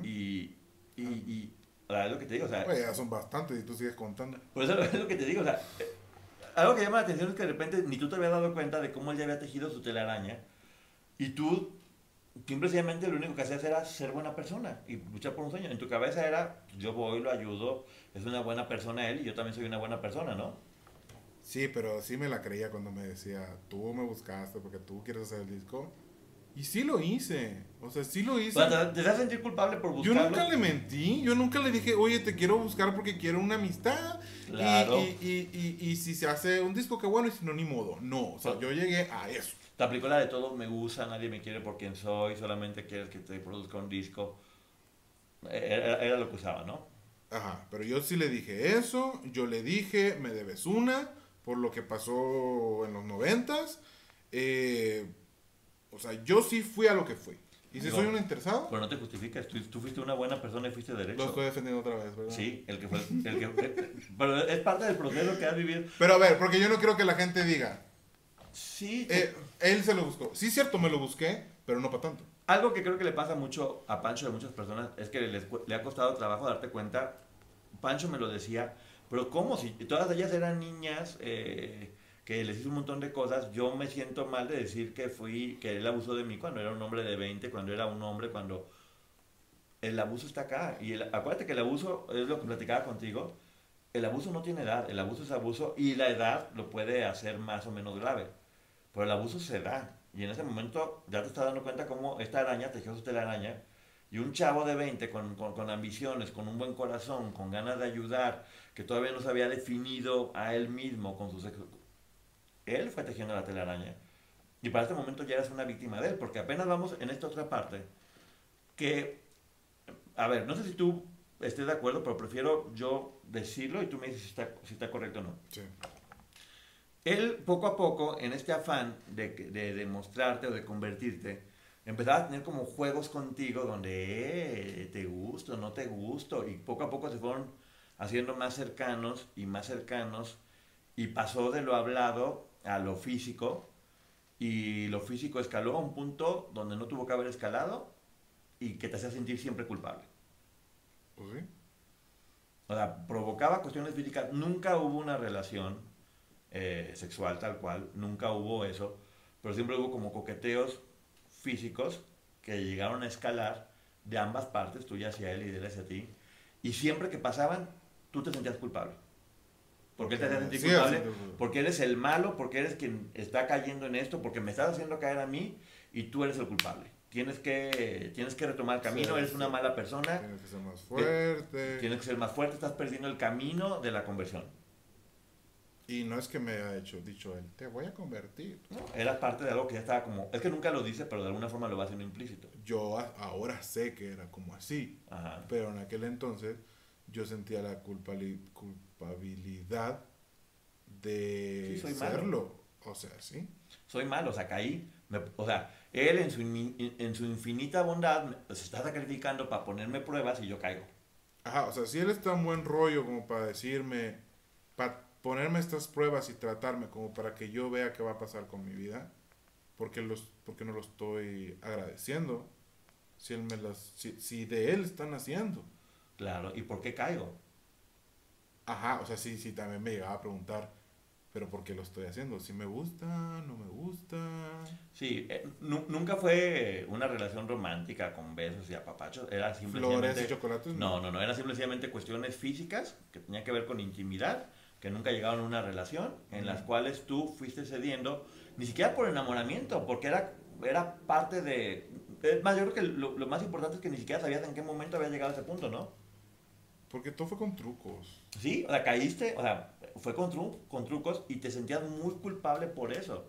Y, y, y es lo que te digo, o sea... ya son bastantes y tú sigues contando. Pues es lo que te digo, o sea, eh, algo que llama la atención es que de repente ni tú te habías dado cuenta de cómo él ya había tejido su telaraña y tú, simplemente lo único que hacías era ser buena persona y luchar por un sueño. En tu cabeza era, yo voy, lo ayudo, es una buena persona él y yo también soy una buena persona, ¿no? Sí, pero sí me la creía cuando me decía, tú me buscaste porque tú quieres hacer el disco. Y sí lo hice. O sea, sí lo hice. ¿Te, haces sentir culpable por Yo buscarlo? nunca le mentí, yo nunca le dije, oye, te quiero buscar porque quiero una amistad. Y- Claro. Y, y, y, y si se hace un disco, qué bueno, y si no, ni modo. No, o sea, yo llegué a eso. La de todo me gusta, nadie me quiere por quien soy, solamente quieres que te produzca un disco. Era, era lo que usaba, ¿no? Ajá, pero yo sí le dije eso, yo le dije, me debes una, por lo que pasó en los noventas. Eh, o sea, yo sí fui a lo que fui. Y si No. soy un interesado, Pero no te justificas, tú, tú fuiste una buena persona y fuiste derecho. lo estoy defendiendo otra vez, ¿verdad? Sí, el que fue. El que, pero es parte del proceso que has vivido. Pero a ver, porque yo no quiero que la gente diga, Sí, eh, él se lo buscó. Sí, cierto, me lo busqué, pero no para tanto. Algo que creo que le pasa mucho a Pancho de muchas personas es que les le ha costado trabajo darte cuenta. Pancho me lo decía, pero ¿cómo? Si todas ellas eran niñas eh, que les hizo un montón de cosas, yo me siento mal de decir que fui, que él abusó de mí cuando era un hombre de 20, cuando era un hombre, cuando el abuso está acá. Y el- acuérdate que el abuso, es lo que platicaba contigo, el abuso no tiene edad, el abuso es abuso y la edad lo puede hacer más o menos grave. Pero el abuso se da. Y en ese momento ya te estás dando cuenta cómo esta araña tejió su telaraña. Y un chavo de 20 con, con, ambiciones, con un buen corazón, con ganas de ayudar, que todavía no se había definido a él mismo con su sexo. Él fue tejiendo la telaraña. Y para este momento ya eres una víctima de él, porque apenas vamos en esta otra parte. Que, a ver, no sé si tú estés de acuerdo, pero prefiero yo decirlo y tú me dices si está, si está correcto o no. Sí. Él poco a poco, en este afán de, que- de demostrarte o de convertirte, empezaba a tener como juegos contigo donde eh, te gusto, no te gusto, y poco a poco se fueron haciendo más cercanos y más cercanos, y pasó de lo hablado a lo físico, y lo físico escaló a un punto donde no tuvo que haber escalado y que te hacía sentir siempre culpable. Sí. O sea, provocaba cuestiones físicas. Nunca hubo una relación eh, sexual tal cual, nunca hubo eso, pero siempre hubo como coqueteos físicos que llegaron a escalar de ambas partes, tuya hacia él y de él hacia ti, y siempre que pasaban, tú te sentías culpable. ¿Por qué te hacías sentir Sí, culpable? Porque eres el malo, porque eres quien está cayendo en esto, porque me estás haciendo caer a mí y tú eres el culpable. Tienes que, tienes que retomar el camino, Sí, eres sí. una mala persona, Tienes que ser más fuerte. tienes que ser más fuerte, estás perdiendo el camino de la conversión. Y no es que me haya hecho, dicho él, te voy a convertir. ¿no? Era parte de algo que ya estaba como, es que nunca lo dice, pero de alguna forma lo va haciendo implícito. Yo a- ahora sé que era como así, Ajá. pero en aquel entonces yo sentía la culpabilidad de Sí, soy malo. serlo. O sea, sí. Soy malo, o sea, caí. me- o sea, él en su, in- en su infinita bondad me- se está sacrificando para ponerme pruebas y yo caigo. Ajá, o sea, si él está en buen rollo como para decirme, para ponerme estas pruebas y tratarme como para que yo vea qué va a pasar con mi vida, porque los porque no lo estoy agradeciendo si él me las si, si de él están haciendo. Claro, ¿y por qué caigo? Ajá, o sea, sí, sí, también me llegaba a preguntar, pero ¿por qué lo estoy haciendo? Si me gusta, no me gusta. Sí, eh, nu- nunca fue una relación romántica con besos y apapachos, era Flores y simplemente... chocolates. No, no, no, eran simplemente cuestiones físicas que tenían que ver con intimidad, que nunca llegaron a una relación, en las cuales tú fuiste cediendo, ni siquiera por enamoramiento, porque era, era parte de... Es más, yo creo que lo, lo más importante es que ni siquiera sabías en qué momento había llegado a ese punto, ¿no? Porque todo fue con trucos. Sí, o sea, caíste, o sea, fue con, tru- con trucos y te sentías muy culpable por eso.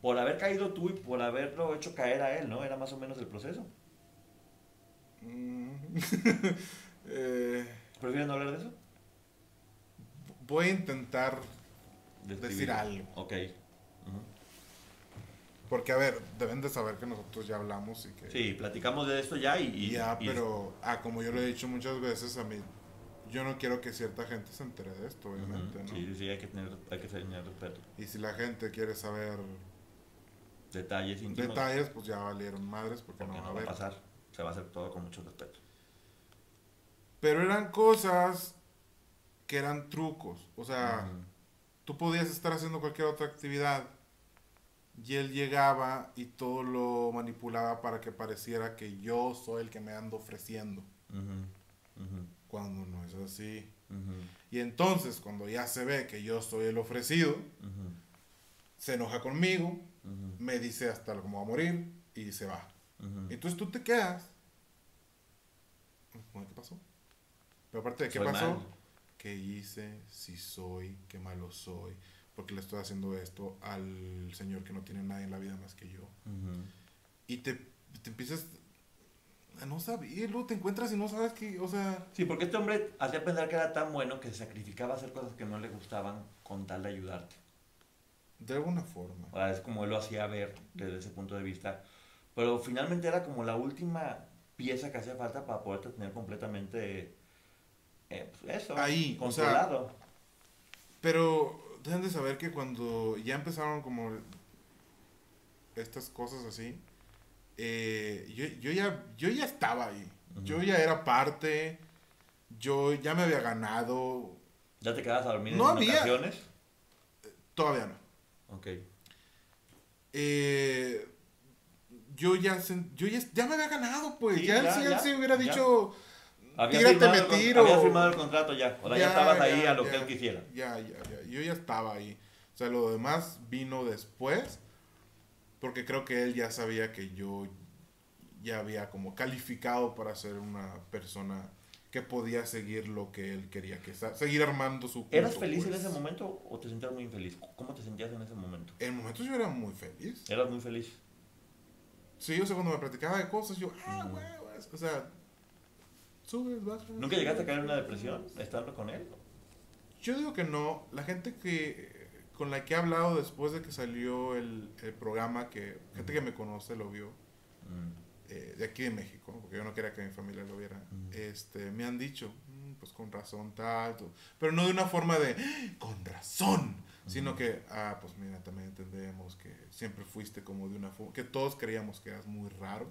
Por haber caído tú y por haberlo hecho caer a él, ¿no? Era más o menos el proceso. Mm. Eh, ¿Prefieres no hablar de eso? Voy a intentar Describir. decir algo. Ok. Porque, a ver, deben de saber que nosotros ya hablamos y que... Sí, platicamos de esto ya y... y- ya, y- pero, ah, como yo lo he dicho muchas veces, a mí, yo no quiero que cierta gente se entere de esto, obviamente, ¿no? Sí, sí, sí, hay que tener, hay que tener respeto. Y si la gente quiere saber Detalles íntimos. detalles, pues ya valieron madres porque, porque no va no a va a pasar. Se va a hacer todo con mucho respeto. Pero eran cosas que eran trucos. O sea, tú podías estar haciendo cualquier otra actividad y él llegaba y todo lo manipulaba para que pareciera que yo soy el que me ando ofreciendo, cuando no es así. Y entonces, cuando ya se ve que yo soy el ofrecido, se enoja conmigo, me dice hasta cómo va a morir, y se va. Entonces tú te quedas. ¿Cómo ¿Qué pasó? Pero aparte de qué Soy pasó, mal. ¿Qué hice? Si soy, qué malo soy, porque le estoy haciendo esto al Señor que no tiene nada en la vida más que yo. Ujú. Y te, te empiezas a no saber, y luego te encuentras y no sabes que, o sea, Sí, porque este hombre hacía pensar que era tan bueno que se sacrificaba a hacer cosas que no le gustaban con tal de ayudarte. de alguna forma. O sea, es como él lo hacía ver desde ese punto de vista. Pero finalmente era como la última pieza que hacía falta para poder tener completamente eh, pues eso, Ahí, o sea, controlado. Pero deben de saber que cuando ya empezaron como estas cosas así, eh, yo, yo, ya, yo ya estaba ahí. Ujú. Yo ya era parte, yo ya me había ganado, ¿Ya te quedabas a dormir No en había. ocasiones? todavía no. Ok. Eh, yo ya, yo ya, ya me había ganado, pues. Sí, ya, ya, si él ya, se hubiera ya. Habías Tírate, firmado me el tiro. habías firmado el contrato ya. O sea, ya, Ya, estabas ahí ya, a lo que ya. él quisiera. ya, ya, ya, yo ya estaba ahí. O sea, lo demás vino después, porque creo que él ya sabía que yo ya había como calificado para ser una persona que podía seguir lo que él quería, que seguir armando su culto, ¿Eras feliz en pues. ese momento o te sentías muy infeliz? ¿Cómo te sentías en ese momento? En momentos yo era muy feliz. ¿Eras muy feliz? Sí, o sea, cuando me platicaba de cosas, yo, ah, güey, güey", o sea, subes, bajas. ¿Nunca llegaste a caer en una depresión estando con él? Yo digo que no. La gente que con la que he hablado después de que salió el, el programa, que gente que me conoce lo vio, Mm. eh, de aquí de México, porque yo no quería que mi familia lo viera, Mm. este, me han dicho, "Mm, pues con razón, tal, tu-". pero no de una forma de, "Ah, con razón, sino que, ah, pues mira, también entendemos que siempre fuiste como de una forma, que todos creíamos que eras muy raro.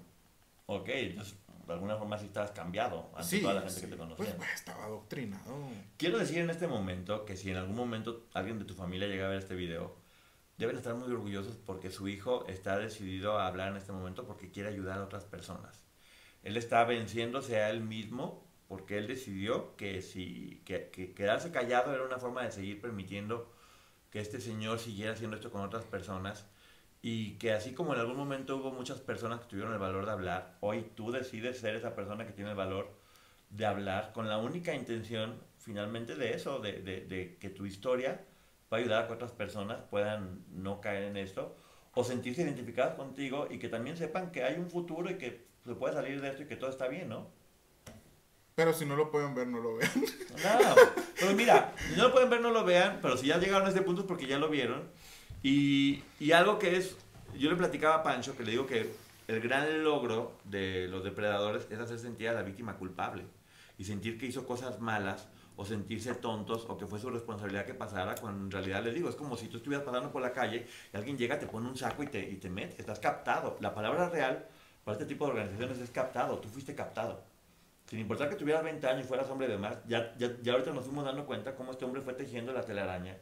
Ok, entonces de alguna forma sí estabas cambiado ante toda la gente que te conocía. pues, pues, estaba adoctrinado. Quiero decir en este momento que si en algún momento alguien de tu familia llega a ver este video, deben estar muy orgullosos porque su hijo está decidido a hablar en este momento porque quiere ayudar a otras personas. Él está venciéndose a él mismo porque él decidió que si que, que quedarse callado era una forma de seguir permitiendo que este señor siguiera haciendo esto con otras personas y que así como en algún momento hubo muchas personas que tuvieron el valor de hablar, hoy tú decides ser esa persona que tiene el valor de hablar con la única intención finalmente de eso, de, de- de que tu historia va a ayudar a que otras personas puedan no caer en esto o sentirse identificadas contigo y que también sepan que hay un futuro y que se puede salir de esto y que todo está bien, ¿no? Pero si no lo pueden ver, no lo vean. No, pero mira, si no lo pueden ver, no lo vean, pero si ya llegaron a este punto es porque ya lo vieron. Y, y algo que es, yo le platicaba a Pancho que le digo que el gran logro de los depredadores es hacer sentir a la víctima culpable y sentir que hizo cosas malas o sentirse tontos o que fue su responsabilidad que pasara cuando en realidad les digo, es como si tú estuvieras pasando por la calle y alguien llega, te pone un saco y te, y te mete, estás captado. La palabra real para este tipo de organizaciones es captado, tú fuiste captado. Sin importar que tuvieras 20 años y fueras hombre de más, ya, ya, ya ahorita nos fuimos dando cuenta cómo este hombre fue tejiendo la telaraña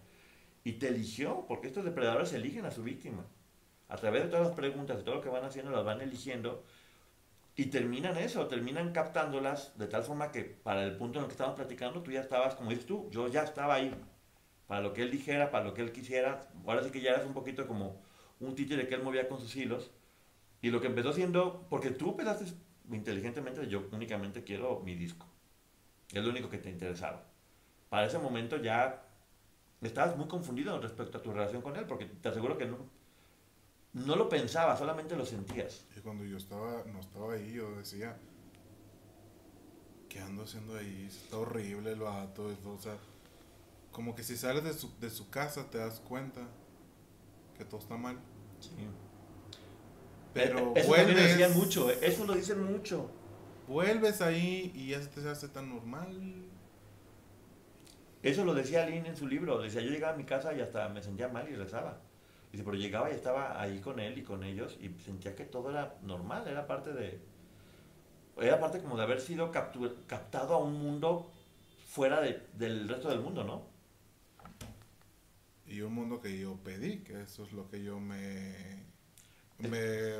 y te eligió, porque estos depredadores eligen a su víctima. A través de todas las preguntas, de todo lo que van haciendo, las van eligiendo y terminan eso, terminan captándolas de tal forma que para el punto en el que estábamos platicando, tú ya estabas, como dices tú, yo ya estaba ahí, para lo que él dijera, para lo que él quisiera. Ahora sí que ya eras un poquito como un títere que él movía con sus hilos. Y lo que empezó siendo, porque tú pensaste inteligentemente, yo únicamente quiero mi disco. Es lo único que te interesaba. Para ese momento ya estabas muy confundido respecto a tu relación con él, porque te aseguro que no, no lo pensabas, solamente lo sentías. Y cuando yo estaba, no estaba ahí, yo decía, ¿qué ando haciendo ahí? Está horrible el vato, eso, o sea, como que si sales de su, de su casa te das cuenta que todo está mal. Sí. Pero eso también lo vuelves, decían mucho, eh, eso lo dicen mucho. vuelves ahí y ya se te hace tan normal. Eso lo decía Lynn en su libro. Decía, yo llegaba a mi casa y hasta me sentía mal y rezaba. Dice, pero llegaba y estaba ahí con él y con ellos y sentía que todo era normal, era parte de... Era parte como de haber sido captu- captado a un mundo fuera de- del resto del mundo, ¿no? Y un mundo que yo pedí, que eso es lo que yo me, me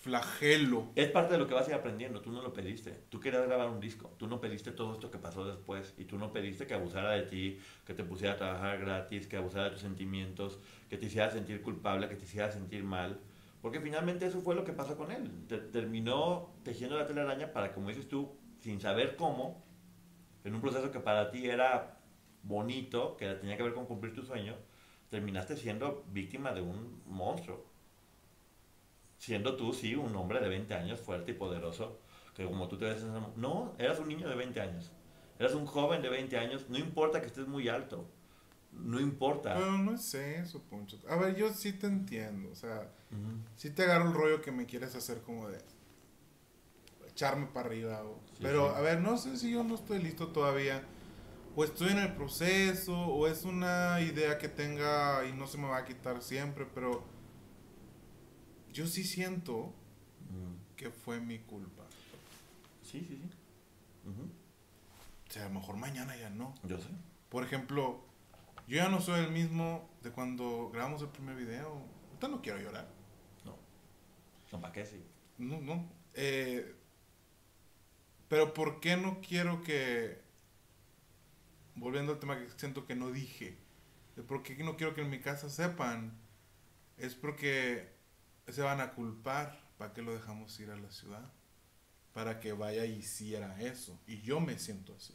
flagelo. Es parte de lo que vas a ir aprendiendo, tú no lo pediste. Tú querías grabar un disco, tú no pediste todo esto que pasó después y tú no pediste que abusara de ti, que te pusiera a trabajar gratis, que abusara de tus sentimientos, que te hiciera sentir culpable, que te hiciera sentir mal, Porque finalmente eso fue lo que pasó con él. Te- terminó tejiendo la telaraña para, como dices tú, sin saber cómo, en un proceso que para ti era bonito, que tenía que ver con cumplir tu sueño, terminaste siendo víctima de un monstruo. Siendo tú, sí, un hombre de 20 años, fuerte y poderoso, que como tú te ves en No, eras un niño de 20 años. Eras un joven de 20 años, no importa que estés muy alto. No importa. Pero no es eso, Poncho. A ver, yo sí te entiendo. O sea, Ujú. sí te agarro el rollo que me quieres hacer como de echarme para arriba. o- Sí, pero, sí. a ver, no sé si yo no estoy listo todavía. O estoy en el proceso, o es una idea que tenga y no se me va a quitar siempre, pero yo sí siento Mm. que fue mi culpa. Sí, sí, sí. O sea, a lo mejor mañana ya no. Yo sé. Por ejemplo, yo ya no soy el mismo de cuando grabamos el primer video. Ahorita no quiero llorar. No. No, ¿para qué sí? No, no. Eh, pero ¿por qué no quiero que... Volviendo al tema que siento que no dije. De por qué no quiero que en mi casa sepan. Es porque se van a culpar. ¿Para qué lo dejamos ir a la ciudad? Para que vaya y hiciera eso. Y yo me siento así.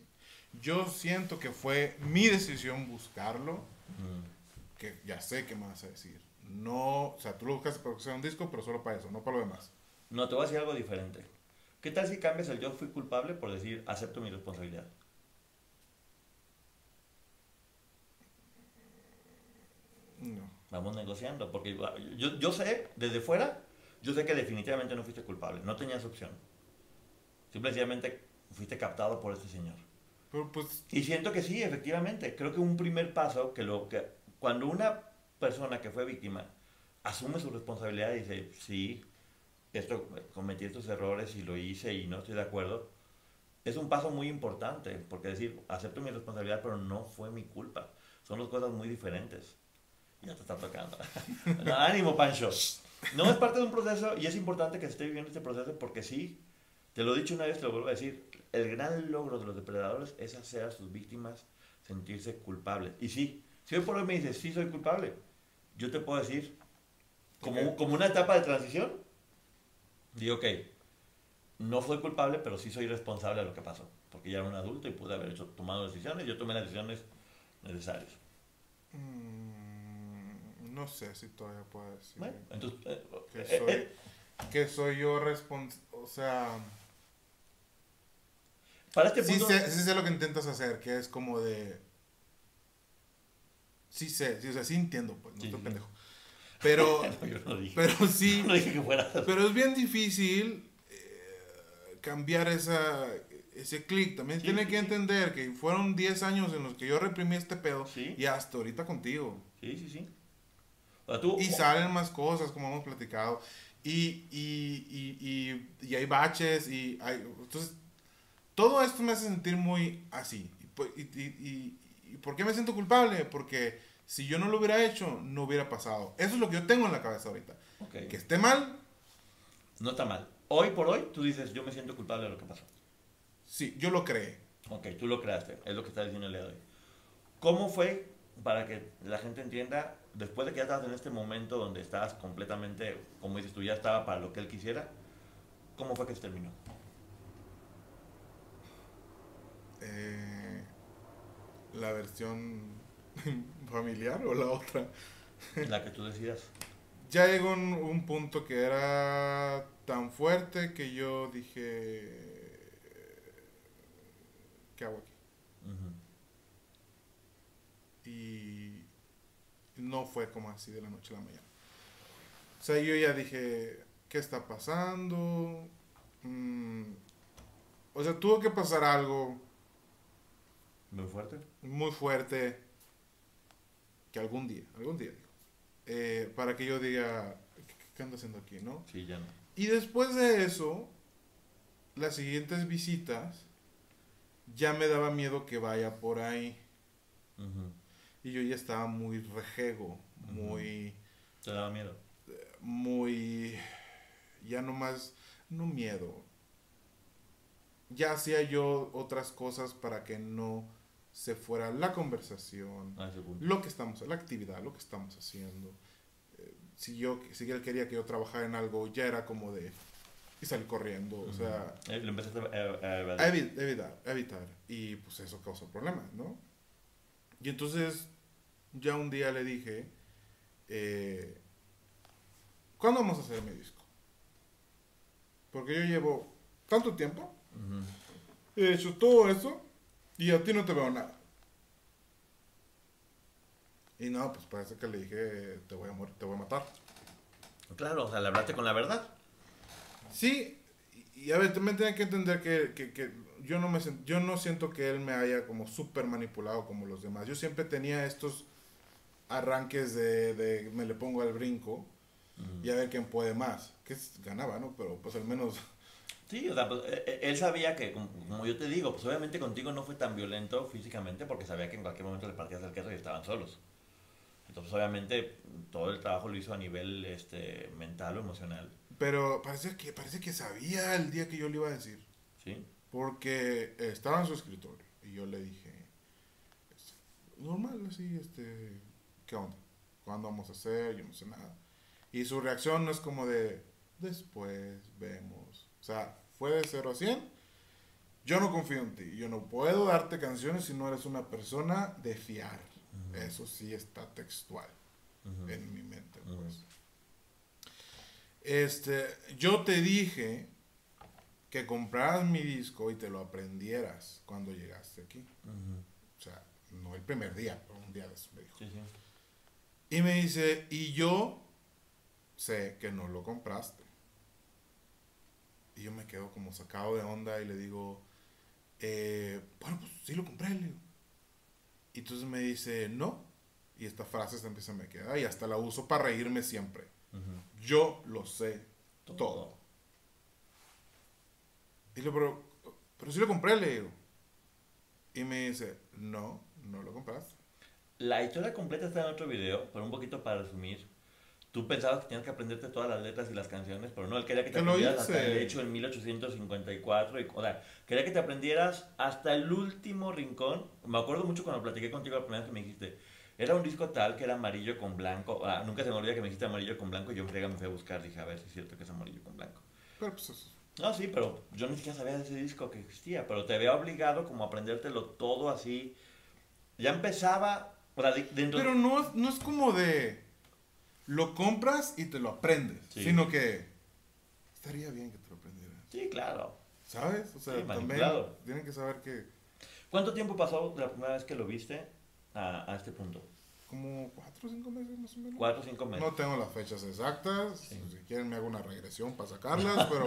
Yo siento que fue mi decisión buscarlo. Mm. Que ya sé qué me vas a decir. No, o sea, tú lo buscaste para que sea un disco, pero solo para eso, no para lo demás. No, te voy a decir algo diferente. ¿Qué tal si cambias el yo fui culpable por decir acepto mi responsabilidad? No. Vamos negociando, porque yo, yo sé, desde fuera, yo sé que definitivamente no fuiste culpable, no tenías opción. Simplemente fuiste captado por este señor. Pero pues, Y siento que sí, efectivamente. Creo que un primer paso, que lo que cuando una persona que fue víctima asume su responsabilidad y dice, sí, esto, cometí estos errores y lo hice y no estoy de acuerdo, es un paso muy importante, porque decir, acepto mi responsabilidad, pero no fue mi culpa. Son dos cosas muy diferentes. Ya te está tocando. No, ánimo, Pancho. No es parte de un proceso y es importante que se esté viviendo este proceso porque sí, te lo he dicho una vez, te lo vuelvo a decir, el gran logro de los depredadores es hacer a sus víctimas sentirse culpables. Y sí, si hoy por hoy me dices, sí soy culpable, yo te puedo decir, como, como una etapa de transición, digo, ok, no soy culpable, pero sí soy responsable de lo que pasó, porque ya era un adulto y pude haber hecho, tomado decisiones, yo tomé las decisiones necesarias. mm, no sé si todavía puedo decir Bueno, entonces, eh, que, eh, soy, eh, que soy yo responsable. O sea, para este sí punto... sé, sí sé lo que intentas hacer, que es como de. Sí sé, sí, o sea, sí entiendo, pues, no Sí, estoy sí. pendejo. Pero, No, yo no dije, pero sí. no dije que fuera... Pero es bien difícil eh, cambiar esa, ese clic. También Sí, tiene sí, que sí. entender que fueron 10 años en los que yo reprimí este pedo Sí. y hasta ahorita contigo. Sí, sí, sí. O sea, tú... Y salen más cosas, como hemos platicado. Y, y, y, y, hay baches y hay... Entonces, todo esto me hace sentir muy así. Y, pu- y, y, y- y por qué me siento culpable? Porque si yo no lo hubiera hecho, no hubiera pasado. Eso es lo que yo tengo en la cabeza ahorita. Ok. Que esté mal, No está mal. Hoy por hoy, tú dices, yo me siento culpable de lo que pasó. sí, yo lo creé. Ok, tú lo creaste, es lo que está diciendo el día de hoy. ¿Cómo fue, para que la gente entienda, después de que ya estabas en este momento donde estabas completamente, como dices tú, ya estaba para lo que él quisiera, ¿cómo fue que se terminó? Eh, la versión familiar o la otra. La que tú decidas. Ya llegó un, un punto que era tan fuerte que yo dije, ¿qué hago aquí? Y no fue como así de la noche a la mañana. O sea, yo ya dije, ¿qué está pasando? Mm, o sea, tuvo que pasar algo Muy fuerte. muy fuerte que algún día, algún día, digo, eh, para que yo diga, ¿qué, qué ando haciendo aquí, no? Sí, ya no. Y después de eso, las siguientes visitas, ya me daba miedo que vaya por ahí. Ujú. Y yo ya estaba muy rejego, muy, ¿Te daba miedo? muy, ya no más, no miedo. Ya hacía yo otras cosas para que no se fuera la conversación, lo que estamos, la actividad, lo que estamos haciendo. Eh, si yo, si él quería que yo trabajara en algo, ya era como de, y salir corriendo, o sea, Eh, Lo empezaste a, evitar, a evitar, y pues eso causó problemas, ¿no? Y entonces, ya un día le dije, eh, ¿cuándo vamos a hacer mi disco? Porque yo llevo tanto tiempo, he hecho todo eso, y a ti no te veo nada. Y no, pues parece que le dije, te voy a morir, te voy a matar. Claro, o sea, le hablaste con la verdad. Sí, y a ver, también tienen que entender que, que- que yo, no me, yo no siento que él me haya como súper manipulado como los demás. Yo siempre tenía estos arranques de, de me le pongo al brinco y a ver quién puede más. Que ganaba, ¿no? Pero pues al menos... Sí, o sea, pues, eh, eh, él sabía que, como, yo te digo, pues obviamente contigo no fue tan violento físicamente porque sabía que en cualquier momento le partías el queso y estaban solos. Entonces, obviamente, todo el trabajo lo hizo a nivel este, mental o emocional. Pero parece que, parece que sabía el día que yo le iba a decir. ¿sí? Porque estaba en su escritorio y yo le dije, normal, así, este, ¿qué onda? ¿Cuándo vamos a hacer? Yo no sé nada. Y su reacción no es como de, después vemos. O sea, fue de 0 a 100. Yo no confío en ti. Yo no puedo darte canciones si no eres una persona de fiar. Eso sí está textual en mi mente, pues. Este, yo te dije que compraras mi disco y te lo aprendieras cuando llegaste aquí. O sea, no el primer día, pero un día después me dijo. Sí, sí. Y me dice, y yo sé que no lo compraste. Y yo me quedo como sacado de onda y le digo, eh, bueno, pues sí lo compré, le digo. Y entonces me dice, no. Y esta frase se empieza a me quedar y hasta la uso para reírme siempre. Yo lo sé Todo. todo. Y le digo, pero, pero sí lo compré, le digo. Y me dice, no, no lo compraste. La historia completa está en otro video, pero un poquito para resumir. Tú pensabas que tenías que aprenderte todas las letras y las canciones, pero no, él quería que te aprendieras hasta el hecho en 1854. Y, o sea, quería que te aprendieras hasta el último rincón. Me acuerdo mucho cuando platiqué contigo la primera vez que me dijiste, era un disco tal que era amarillo con blanco. Ah, nunca se me olvida que me dijiste amarillo con blanco y yo en friega me fui a buscar, dije, a ver si es cierto que es amarillo con blanco. Pero pues eso. No, sí, pero yo ni siquiera sabía de ese disco que existía, pero te había obligado como a aprendértelo todo así. Ya empezaba, o sea, de- dentro Pero no, es- no es como de lo compras y te lo aprendes, Sí. sino que estaría bien que te lo aprendieras. Sí, claro. ¿Sabes? O sea, Sí, también tienen que saber que ¿Cuánto tiempo pasó de la primera vez que lo viste a, a este punto? como cuatro o cinco meses más o menos. Cuatro o cinco meses. No tengo las fechas exactas. Sí. Si quieren me hago una regresión para sacarlas, pero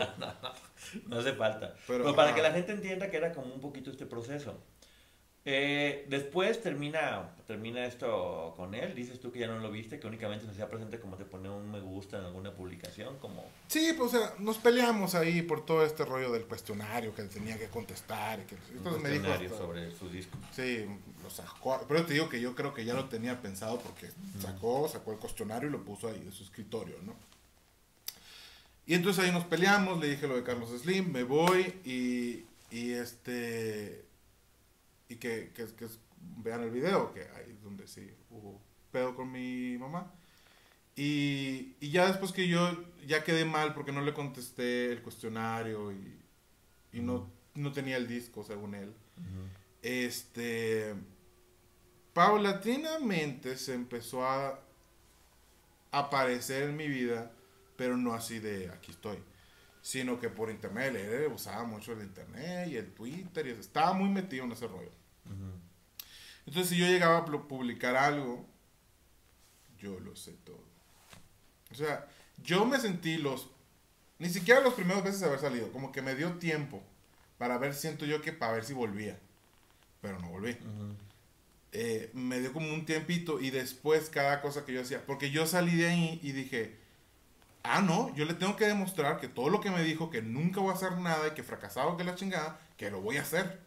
No hace falta. Pero, Pero, para ajá. que la gente entienda que era como un poquito este proceso. Eh, después termina, termina esto con él. Dices tú que ya no lo viste, que únicamente se hacía presente como te pone un me gusta en alguna publicación. Como, sí, pues o sea, nos peleamos ahí por todo este rollo del cuestionario que él tenía que contestar. Que, entonces me dijo hasta- sobre su disco. Sí, lo sacó. Pero te digo que yo creo que ya lo tenía pensado porque sacó, sacó el cuestionario y lo puso ahí de su escritorio, ¿no? Y entonces ahí nos peleamos, le dije lo de Carlos Slim, me voy y, y este. Y que, que, que vean el video, que ahí es donde sí hubo pedo con mi mamá. Y, y ya después que yo ya quedé mal porque no le contesté el cuestionario y, y no, no tenía el disco según él. Este paulatinamente se empezó a aparecer en mi vida pero no así de aquí estoy sino que por internet él usaba mucho el internet y el twitter y estaba muy metido en ese rollo. Entonces si yo llegaba a pu- publicar algo yo lo sé todo. O sea yo me sentí los ni siquiera los primeros veces de haber salido como que me dio tiempo para ver siento yo que para ver si volvía pero no volví. Eh, me dio como un tiempito y después cada cosa que yo hacía, porque yo salí de ahí y dije, ah, no, yo le tengo que demostrar que todo lo que me dijo, que nunca voy a hacer nada y que fracasado que la chingada, que lo voy a hacer.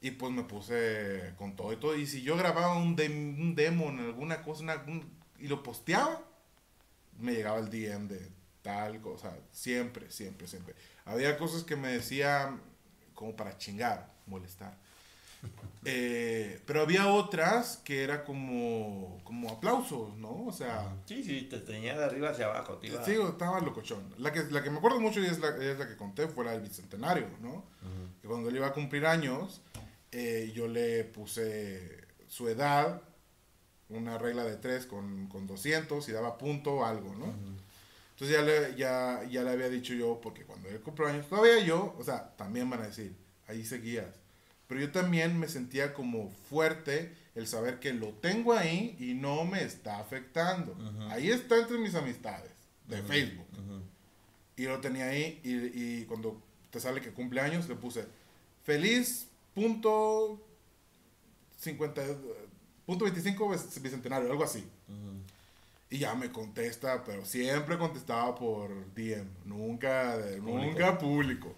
Y pues me puse con todo y todo. Y si yo grababa un, dem- un demo en alguna cosa una- un- y lo posteaba, me llegaba el DM de tal cosa. Siempre, siempre, siempre. Había cosas que me decían como para chingar, molestar. Eh, pero había otras que era como, como aplausos, ¿no? O sea... Sí, sí, te tenía de arriba hacia abajo. Iba... Sí, estaba locochón. La que, la que me acuerdo mucho y es la, es la que conté fue la del Bicentenario, ¿no? Que cuando él iba a cumplir años, eh, yo le puse su edad, una regla de tres con, con 200 y daba punto o algo, ¿no? Entonces ya le, ya, ya le había dicho yo, porque cuando él cumplió años, todavía yo, o sea, también van a decir, ahí seguías. Pero yo también me sentía como fuerte el saber que lo tengo ahí y no me está afectando. Ahí está entre mis amistades de Facebook. Y lo tenía ahí y, y, cuando te sale que cumple años le puse feliz punto 50 punto 25 bicentenario, algo así. Y ya me contesta, pero siempre contestaba por DM, nunca, nunca público.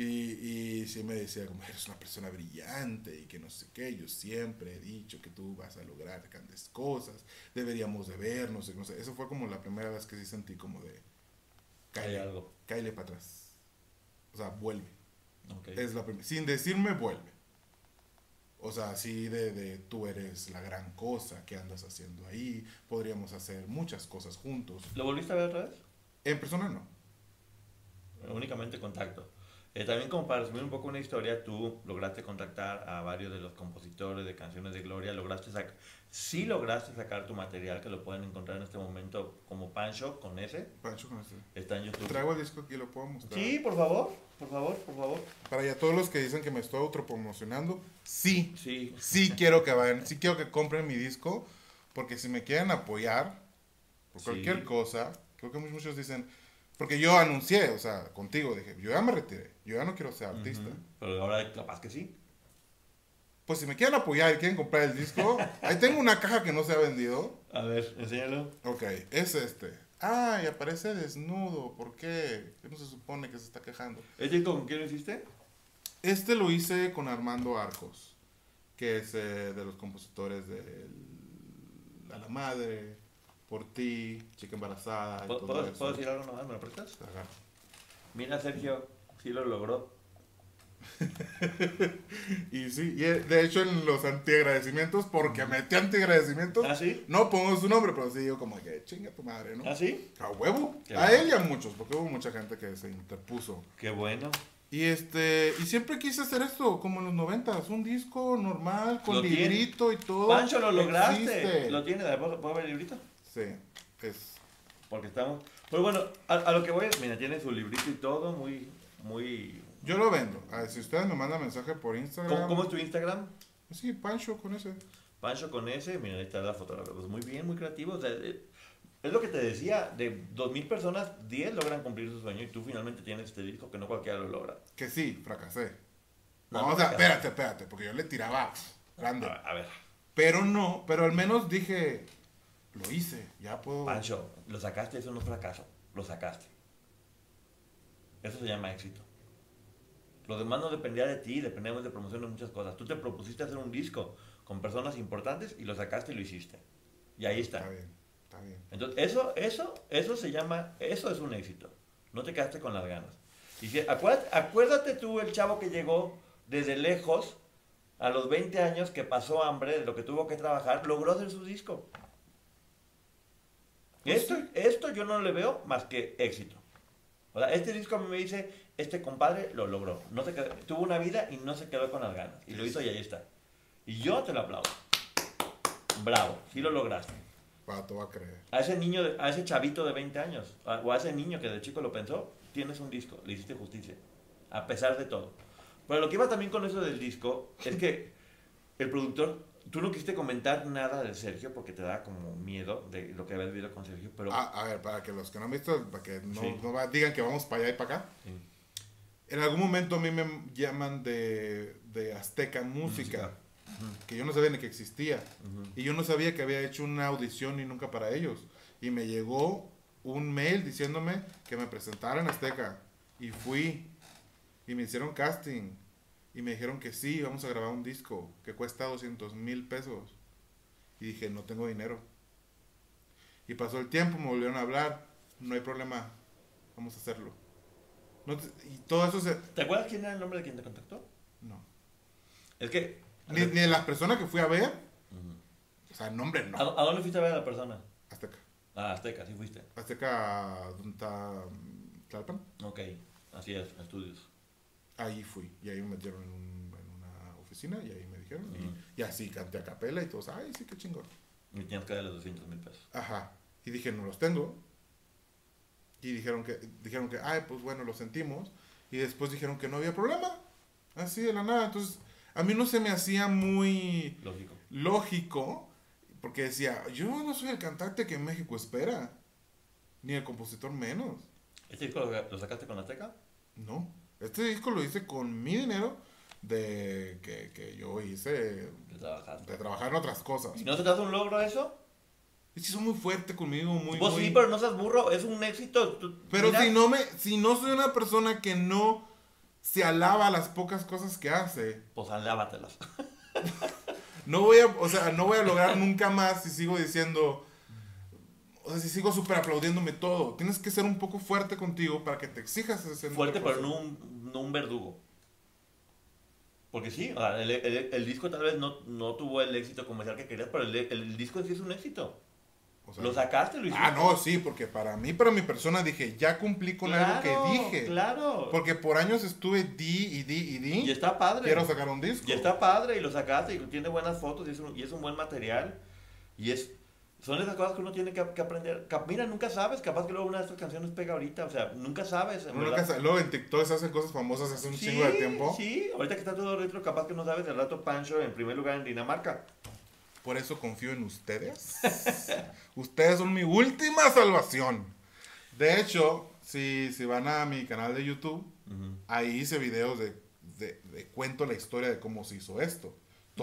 Y, y sí me decía, como eres una persona brillante y que no sé qué, yo siempre he dicho que tú vas a lograr grandes cosas, deberíamos de vernos, no sé. Eso fue como la primera vez que sí sentí como de, caile, algo. para atrás. O sea, vuelve. Es la Sin decirme, vuelve. O sea, así de, de tú eres la gran cosa que andas haciendo ahí, podríamos hacer muchas cosas juntos. ¿Lo volviste a ver otra vez? En persona no. Únicamente contacto. Eh, también como para resumir un poco una historia, tú lograste contactar a varios de los compositores de canciones de Gloria, lograste sacar, sí lograste sacar tu material que lo pueden encontrar en este momento como Pancho con ese. Pancho con ese. Está en YouTube. Traigo el disco aquí, lo puedo mostrar. Sí, por favor, por favor, por favor. Para ya todos los que dicen que me estoy autopromocionando, sí, sí, sí quiero que vayan, sí quiero que compren mi disco, porque si me quieren apoyar por cualquier cosa, creo que muchos dicen, porque yo anuncié, o sea, contigo, dije, yo ya me retiré, yo ya no quiero ser artista. Pero ahora capaz que sí. Pues si me quieren apoyar y quieren comprar el disco, ahí tengo una caja que no se ha vendido. A ver, enséñalo. Ok, es este. Ah, y aparece desnudo. ¿Por qué? ¿Qué no se supone que se está quejando? ¿Este con quién lo hiciste? Este lo hice con Armando Arcos, que es eh, de los compositores de A la Madre, por ti, chica embarazada. Y ¿Puedo, todo eso. ¿puedo decir algo nomás? ¿Me lo prestas? Ajá. Mira, Sergio, sí lo logró. Y sí, y eh, de hecho en los antiagradecimientos, porque metí antiagradecimientos, ¿Ah, sí? no pongo su nombre, pero sí yo como que chinga tu madre, ¿no? ¿Ah, sí? A huevo. Qué a bueno. él y a muchos, porque hubo mucha gente que se interpuso. Qué bueno. Y este, y siempre quise hacer esto, como en los noventas, un disco normal, con tiene. librito y todo. Pancho, lo lograste. Existe. ¿Lo tienes? ¿Puedo, ¿Puedo ver el librito? Sí, es. Porque estamos... Pues bueno, a, a lo que voy es, mira, tiene su librito y todo, muy, muy... Yo lo vendo. A ver, si ustedes me mandan mensaje por Instagram. ¿Cómo, cómo es tu Instagram? Sí, Pancho con ese. Pancho con ese, mira, ahí está la fotografía. Pues muy bien, muy creativo. o sea, eh, es lo que te decía, de 2.000 personas, 10 logran cumplir su sueño y tú finalmente tienes este disco que no cualquiera lo logra. Que sí, fracasé. No, No, o sea, espérate, espérate, porque yo le tiraba grande. A, a ver, Pero no, pero al menos dije, lo hice, ya puedo. Pancho, lo sacaste, eso no es fracaso, lo sacaste. Eso se llama éxito. Lo demás no dependía de ti, dependemos de promoción de muchas cosas. Tú te propusiste hacer un disco con personas importantes y lo sacaste y lo hiciste. Y ahí está. Está bien, está bien. Entonces, eso, eso, eso se llama, eso es un éxito. No te quedaste con las ganas. Y si- acuérdate, acuérdate tú el chavo que llegó desde lejos a los 20 años que pasó hambre, de lo que tuvo que trabajar, logró hacer su disco. Pues Esto, esto yo no le veo más que éxito. O sea, este disco a mí me dice, este compadre lo logró. No se quedó- tuvo una vida y no se quedó con las ganas. Y lo hizo y ahí está. Y yo te lo aplaudo. Bravo, sí lo lograste Pato va a creer. a ese niño, a ese chavito de 20 años, o a ese niño que de chico lo pensó, tienes un disco, le hiciste justicia, a pesar de todo. Pero lo que iba también con eso del disco es que el productor, tú no quisiste comentar nada de Sergio porque te da como miedo de lo que habías vivido con Sergio, pero... Ah, a ver, para que los que no han visto, para que no, Sí. no digan que vamos para allá y para acá. Sí. En algún momento a mí me llaman de, de Azteca Música, Música. que yo no sabía ni que existía. Ujú. Y yo no sabía que había hecho una audición y nunca para ellos. Y me llegó un mail diciéndome que me presentara en Azteca. Y fui. Y me hicieron casting. Y me dijeron que sí, vamos a grabar un disco que cuesta 200 mil pesos. Y dije, no tengo dinero. Y pasó el tiempo, me volvieron a hablar. No hay problema, vamos a hacerlo. No te- y todo eso se... ¿Te acuerdas quién era el nombre de quien te contactó? No. Es que Ni, ni de las personas que fui a ver. O sea, nombre ¿A, no. a dónde fuiste a ver a la persona? Azteca. Ah, Azteca, sí fuiste. Azteca, ¿dónde está Tlalpan? Ok, así es, estudios. Ahí fui. Y ahí me metieron en, un- en una oficina y ahí me dijeron. y- Ujú. y, así canté a capela y todos, ay, sí, qué chingón. Y tienes que darle 200 mil pesos. Ajá. Y dije, no los tengo. Y dijeron que, dijeron que, ay, pues bueno, lo sentimos. Y después dijeron que no había problema. Así de la nada. Entonces, a mí no se me hacía muy Lógico. lógico. Porque decía, yo no soy el cantante que México espera. Ni el compositor menos. ¿Este disco lo, sacaste con Azteca? No. Este disco lo hice con mi dinero de que, que yo hice Que trabajaste. de trabajar en otras cosas. ¿Y no se te hace un logro eso? Es que son muy fuerte conmigo, muy... Vos muy- sí, pero no seas burro, es un éxito. Tú- Pero mira, si no me, si no soy una persona que no se alaba las pocas cosas que hace, Pues alábatelas. no voy a, o sea, no voy a lograr nunca más si sigo diciendo, o sea, si sigo súper aplaudiéndome todo. Tienes que ser un poco fuerte contigo para que te exijas ese Fuerte, pero no un, no un verdugo. Porque sí, el, el- el disco tal vez no, no tuvo el éxito comercial que querías, pero el, el disco sí es un éxito. O sea, Lo sacaste, lo hiciste. ah, no, sí, porque para mí, para mi persona dije, ya cumplí con algo que dije. Claro. Porque por años estuve di y di y di. Y está padre. Quiero sacar un disco. Y está padre y lo sacaste y tiene buenas fotos y es un, y es un buen material. Y es son esas cosas que uno tiene que, que aprender. Mira, nunca sabes, capaz que luego una de estas canciones pega ahorita, o sea, nunca sabes. en nunca Luego en TikTok se hacen cosas famosas hace un Sí, chingo de tiempo. Sí, ahorita que está todo retro, capaz que no sabes el rato Pancho en primer lugar en Dinamarca. Por eso confío en ustedes. ustedes son mi última salvación. De hecho, si, si van a mi canal de YouTube, ahí hice videos de, de, de cuento la historia de cómo se hizo esto.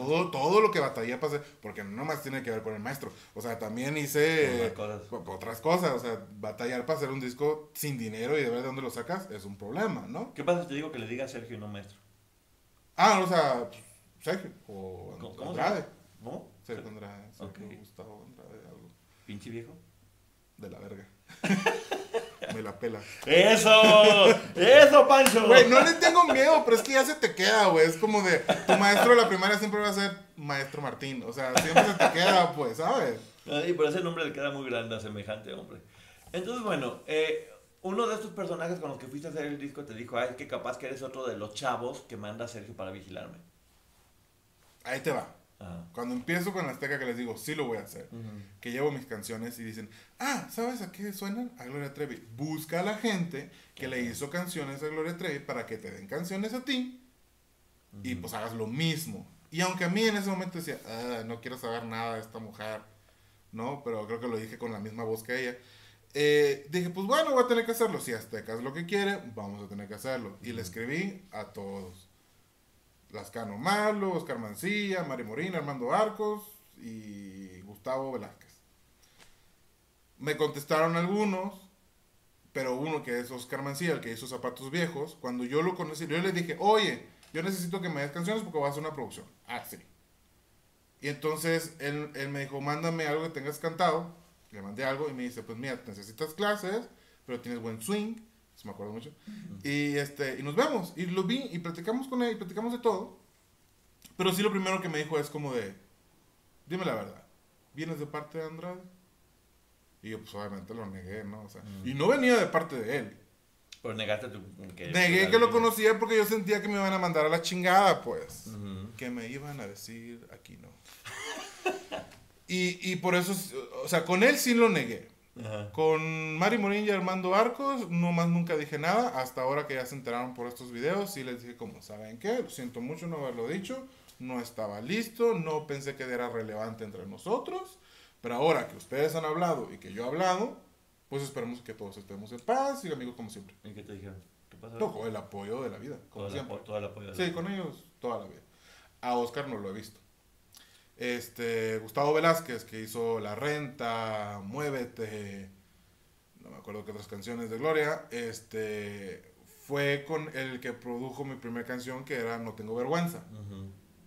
Todo, todo lo que batallé para hacer, porque no más tiene que ver con el maestro. O sea, también hice Otras cosas. o- otras cosas. O sea, batallar para hacer un disco sin dinero y de ver de dónde lo sacas es un problema, ¿no? ¿Qué pasa si te digo que le diga a Sergio y no maestro? Ah, o sea, Sergio o ¿Cómo- cómo Andrade. ¿Cómo? Sergio Andrade, Sergio Ok. Gustavo Andrade, algo. Pinche viejo. De la verga. Me la pela. ¡Eso! ¡Eso, Pancho! Güey, no le tengo miedo, pero es que ya se te queda, güey. Es como de, tu maestro de la primaria siempre va a ser maestro Martín. O sea, siempre se te queda, pues, ¿sabes? Ay, pero ese nombre le queda muy grande a semejante hombre. Entonces, bueno, eh, uno de estos personajes con los que fuiste a hacer el disco te dijo, ay, que capaz que eres otro de los chavos que manda Sergio para vigilarme. Ahí te va. Ajá. Cuando empiezo con la Azteca que les digo, sí lo voy a hacer. Que llevo mis canciones y dicen, ah, ¿sabes a qué suenan? A Gloria Trevi. Busca a la gente que le hizo canciones a Gloria Trevi para que te den canciones a ti y pues hagas lo mismo. Y aunque a mí en ese momento decía, ah, no quiero saber nada de esta mujer, ¿no? Pero creo que lo dije con la misma voz que ella. Eh, dije, pues bueno, voy a tener que hacerlo. Si Azteca es lo que quiere, vamos a tener que hacerlo. Y le escribí a todos. Lascano Malo, Oscar Mancilla, Mari Morín, Armando Arcos y Gustavo Velázquez. Me contestaron algunos, pero uno que es Oscar Mancilla, el que hizo Zapatos Viejos, cuando yo lo conocí, yo le dije, oye, yo necesito que me des canciones porque voy a hacer una producción. Ah, sí. Y entonces él, él me dijo, mándame algo que tengas cantado. Le mandé algo y me dice, pues mira, necesitas clases, pero tienes buen swing. Eso me acuerdo mucho. Y, este, y nos vemos. Y lo vi y platicamos con él y platicamos de todo. Pero sí lo primero que me dijo es como de, dime la verdad, ¿vienes de parte de Andrade? Y yo pues obviamente lo negué, ¿no? O sea, Y no venía de parte de él. Pero negaste tu... Que, Negué que lo conocía porque yo sentía que me iban a mandar a la chingada, pues. Que me iban a decir, aquí no. y, y por eso, o sea, con él sí lo negué. Ajá. Con Mari Morín y Armando Arcos, no más nunca dije nada. Hasta ahora que ya se enteraron por estos videos, sí les dije como, ¿saben qué? Lo siento mucho no haberlo dicho. No estaba listo, no pensé que era relevante entre nosotros. Pero ahora que ustedes han hablado y que yo he hablado, pues esperemos que todos estemos en paz y amigos como siempre. ¿Y qué te dijeron? ¿Qué pasa? No, con el apoyo de la vida, como todo, el todo apoyo. de Sí, la- con ellos toda la vida. A Oscar no lo he visto. Este, Gustavo Velázquez, que hizo La Renta, Muévete, no me acuerdo qué otras canciones de Gloria, este, fue con el que produjo mi primera canción, que era No Tengo Vergüenza.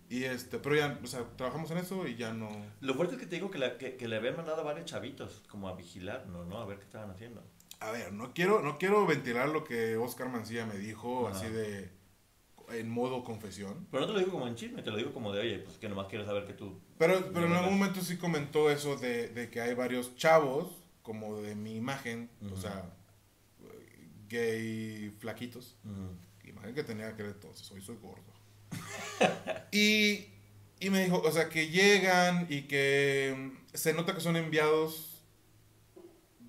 Y este, pero ya, o sea, trabajamos en eso y ya no... Lo fuerte es que te digo que, la- que, que le habían mandado a varios chavitos como a vigilar, ¿no? ¿no? A ver qué estaban haciendo. A ver, no quiero, no quiero ventilar lo que Oscar Mancilla me dijo, así de... en modo confesión. Pero no te lo digo como en chisme, te lo digo como de, oye, pues que nomás quiero saber que tú... Pero, pero en algún momento sí comentó eso de, de que hay varios chavos, como de mi imagen, o sea, gay flaquitos. Imagen que tenía que ver entonces, hoy soy gordo. y, y me dijo, o sea, que llegan y que se nota que son enviados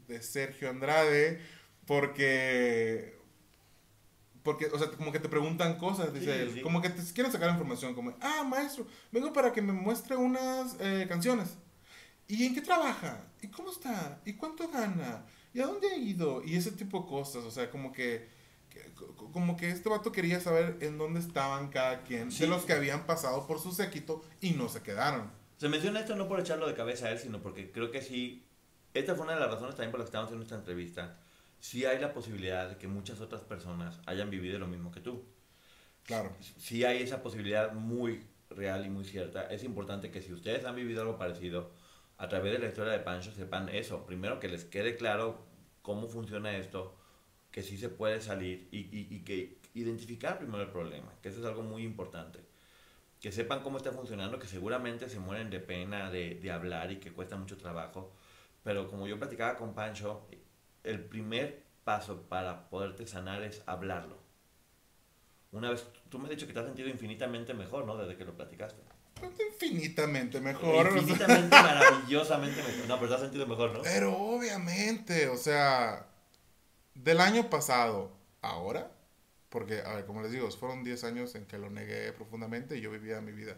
de Sergio Andrade porque porque, o sea, como que te preguntan cosas, dice él. Como que te quieren sacar información, como, ah, maestro, vengo para que me muestre unas eh, canciones. ¿Y en qué trabaja? ¿Y cómo está? ¿Y cuánto gana? ¿Y a dónde ha ido? Y ese tipo de cosas, o sea, como que, como que este vato quería saber en dónde estaban cada quien de los que habían pasado por su séquito y no se quedaron. Se menciona esto no por echarlo de cabeza a él, sino porque creo que sí, esta fue una de las razones también por las que estábamos haciendo esta entrevista sí hay la posibilidad de que muchas otras personas hayan vivido lo mismo que tú. Claro. Sí hay esa posibilidad muy real y muy cierta. Es importante que si ustedes han vivido algo parecido, a través de la historia de Pancho sepan eso. Primero que les quede claro cómo funciona esto, que sí se puede salir y, y, que identificar primero el problema, que eso es algo muy importante. Que sepan cómo está funcionando, que seguramente se mueren de pena de, de hablar y que cuesta mucho trabajo. Pero como yo platicaba con Pancho, el primer paso para poderte sanar es hablarlo. Una vez, tú me has dicho que te has sentido infinitamente mejor, ¿no? Desde que lo platicaste. Infinitamente mejor. Infinitamente, maravillosamente mejor. No, pero te has sentido mejor, ¿no? Pero obviamente, o sea, del año pasado, ahora, porque, a ver, como les digo, fueron 10 años en que lo negué profundamente y yo vivía mi vida.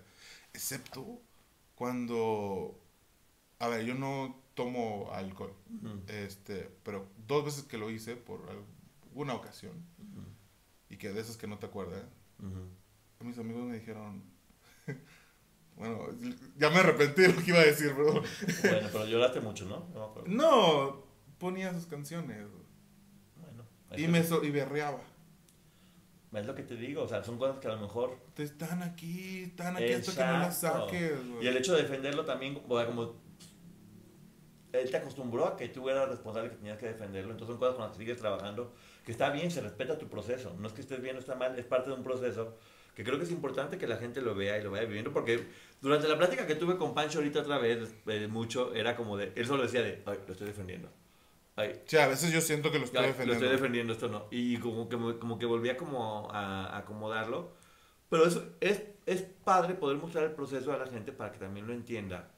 Excepto cuando, a ver, yo no tomo alcohol. este, pero dos veces que lo hice por alguna ocasión. Y que de esas que no te acuerdas. Mis amigos me dijeron... bueno, ya me arrepentí de lo que iba a decir, pero... bueno, pero lloraste mucho, ¿no? No, ponía sus canciones. Bueno. Y me y berreaba. Es lo que te digo, o sea, son cosas que a lo mejor... Te están aquí, están aquí hasta que no las saques. Y el hecho de defenderlo también, o sea, como él te acostumbró a que tú eras responsable que tenías que defenderlo, entonces son cosas con las que sigues trabajando, que está bien, se respeta tu proceso, no es que estés bien o está mal, es parte de un proceso que creo que es importante que la gente lo vea y lo vaya viviendo, porque durante la plática que tuve con Pancho ahorita otra vez, eh, mucho, era como de, él solo decía de, ay, lo estoy defendiendo. Ay, sí, a veces yo siento que lo estoy defendiendo. Lo estoy defendiendo, esto no. Y como que, como que volvía como a, acomodarlo. Pero eso es, es padre poder mostrar el proceso a la gente para que también lo entienda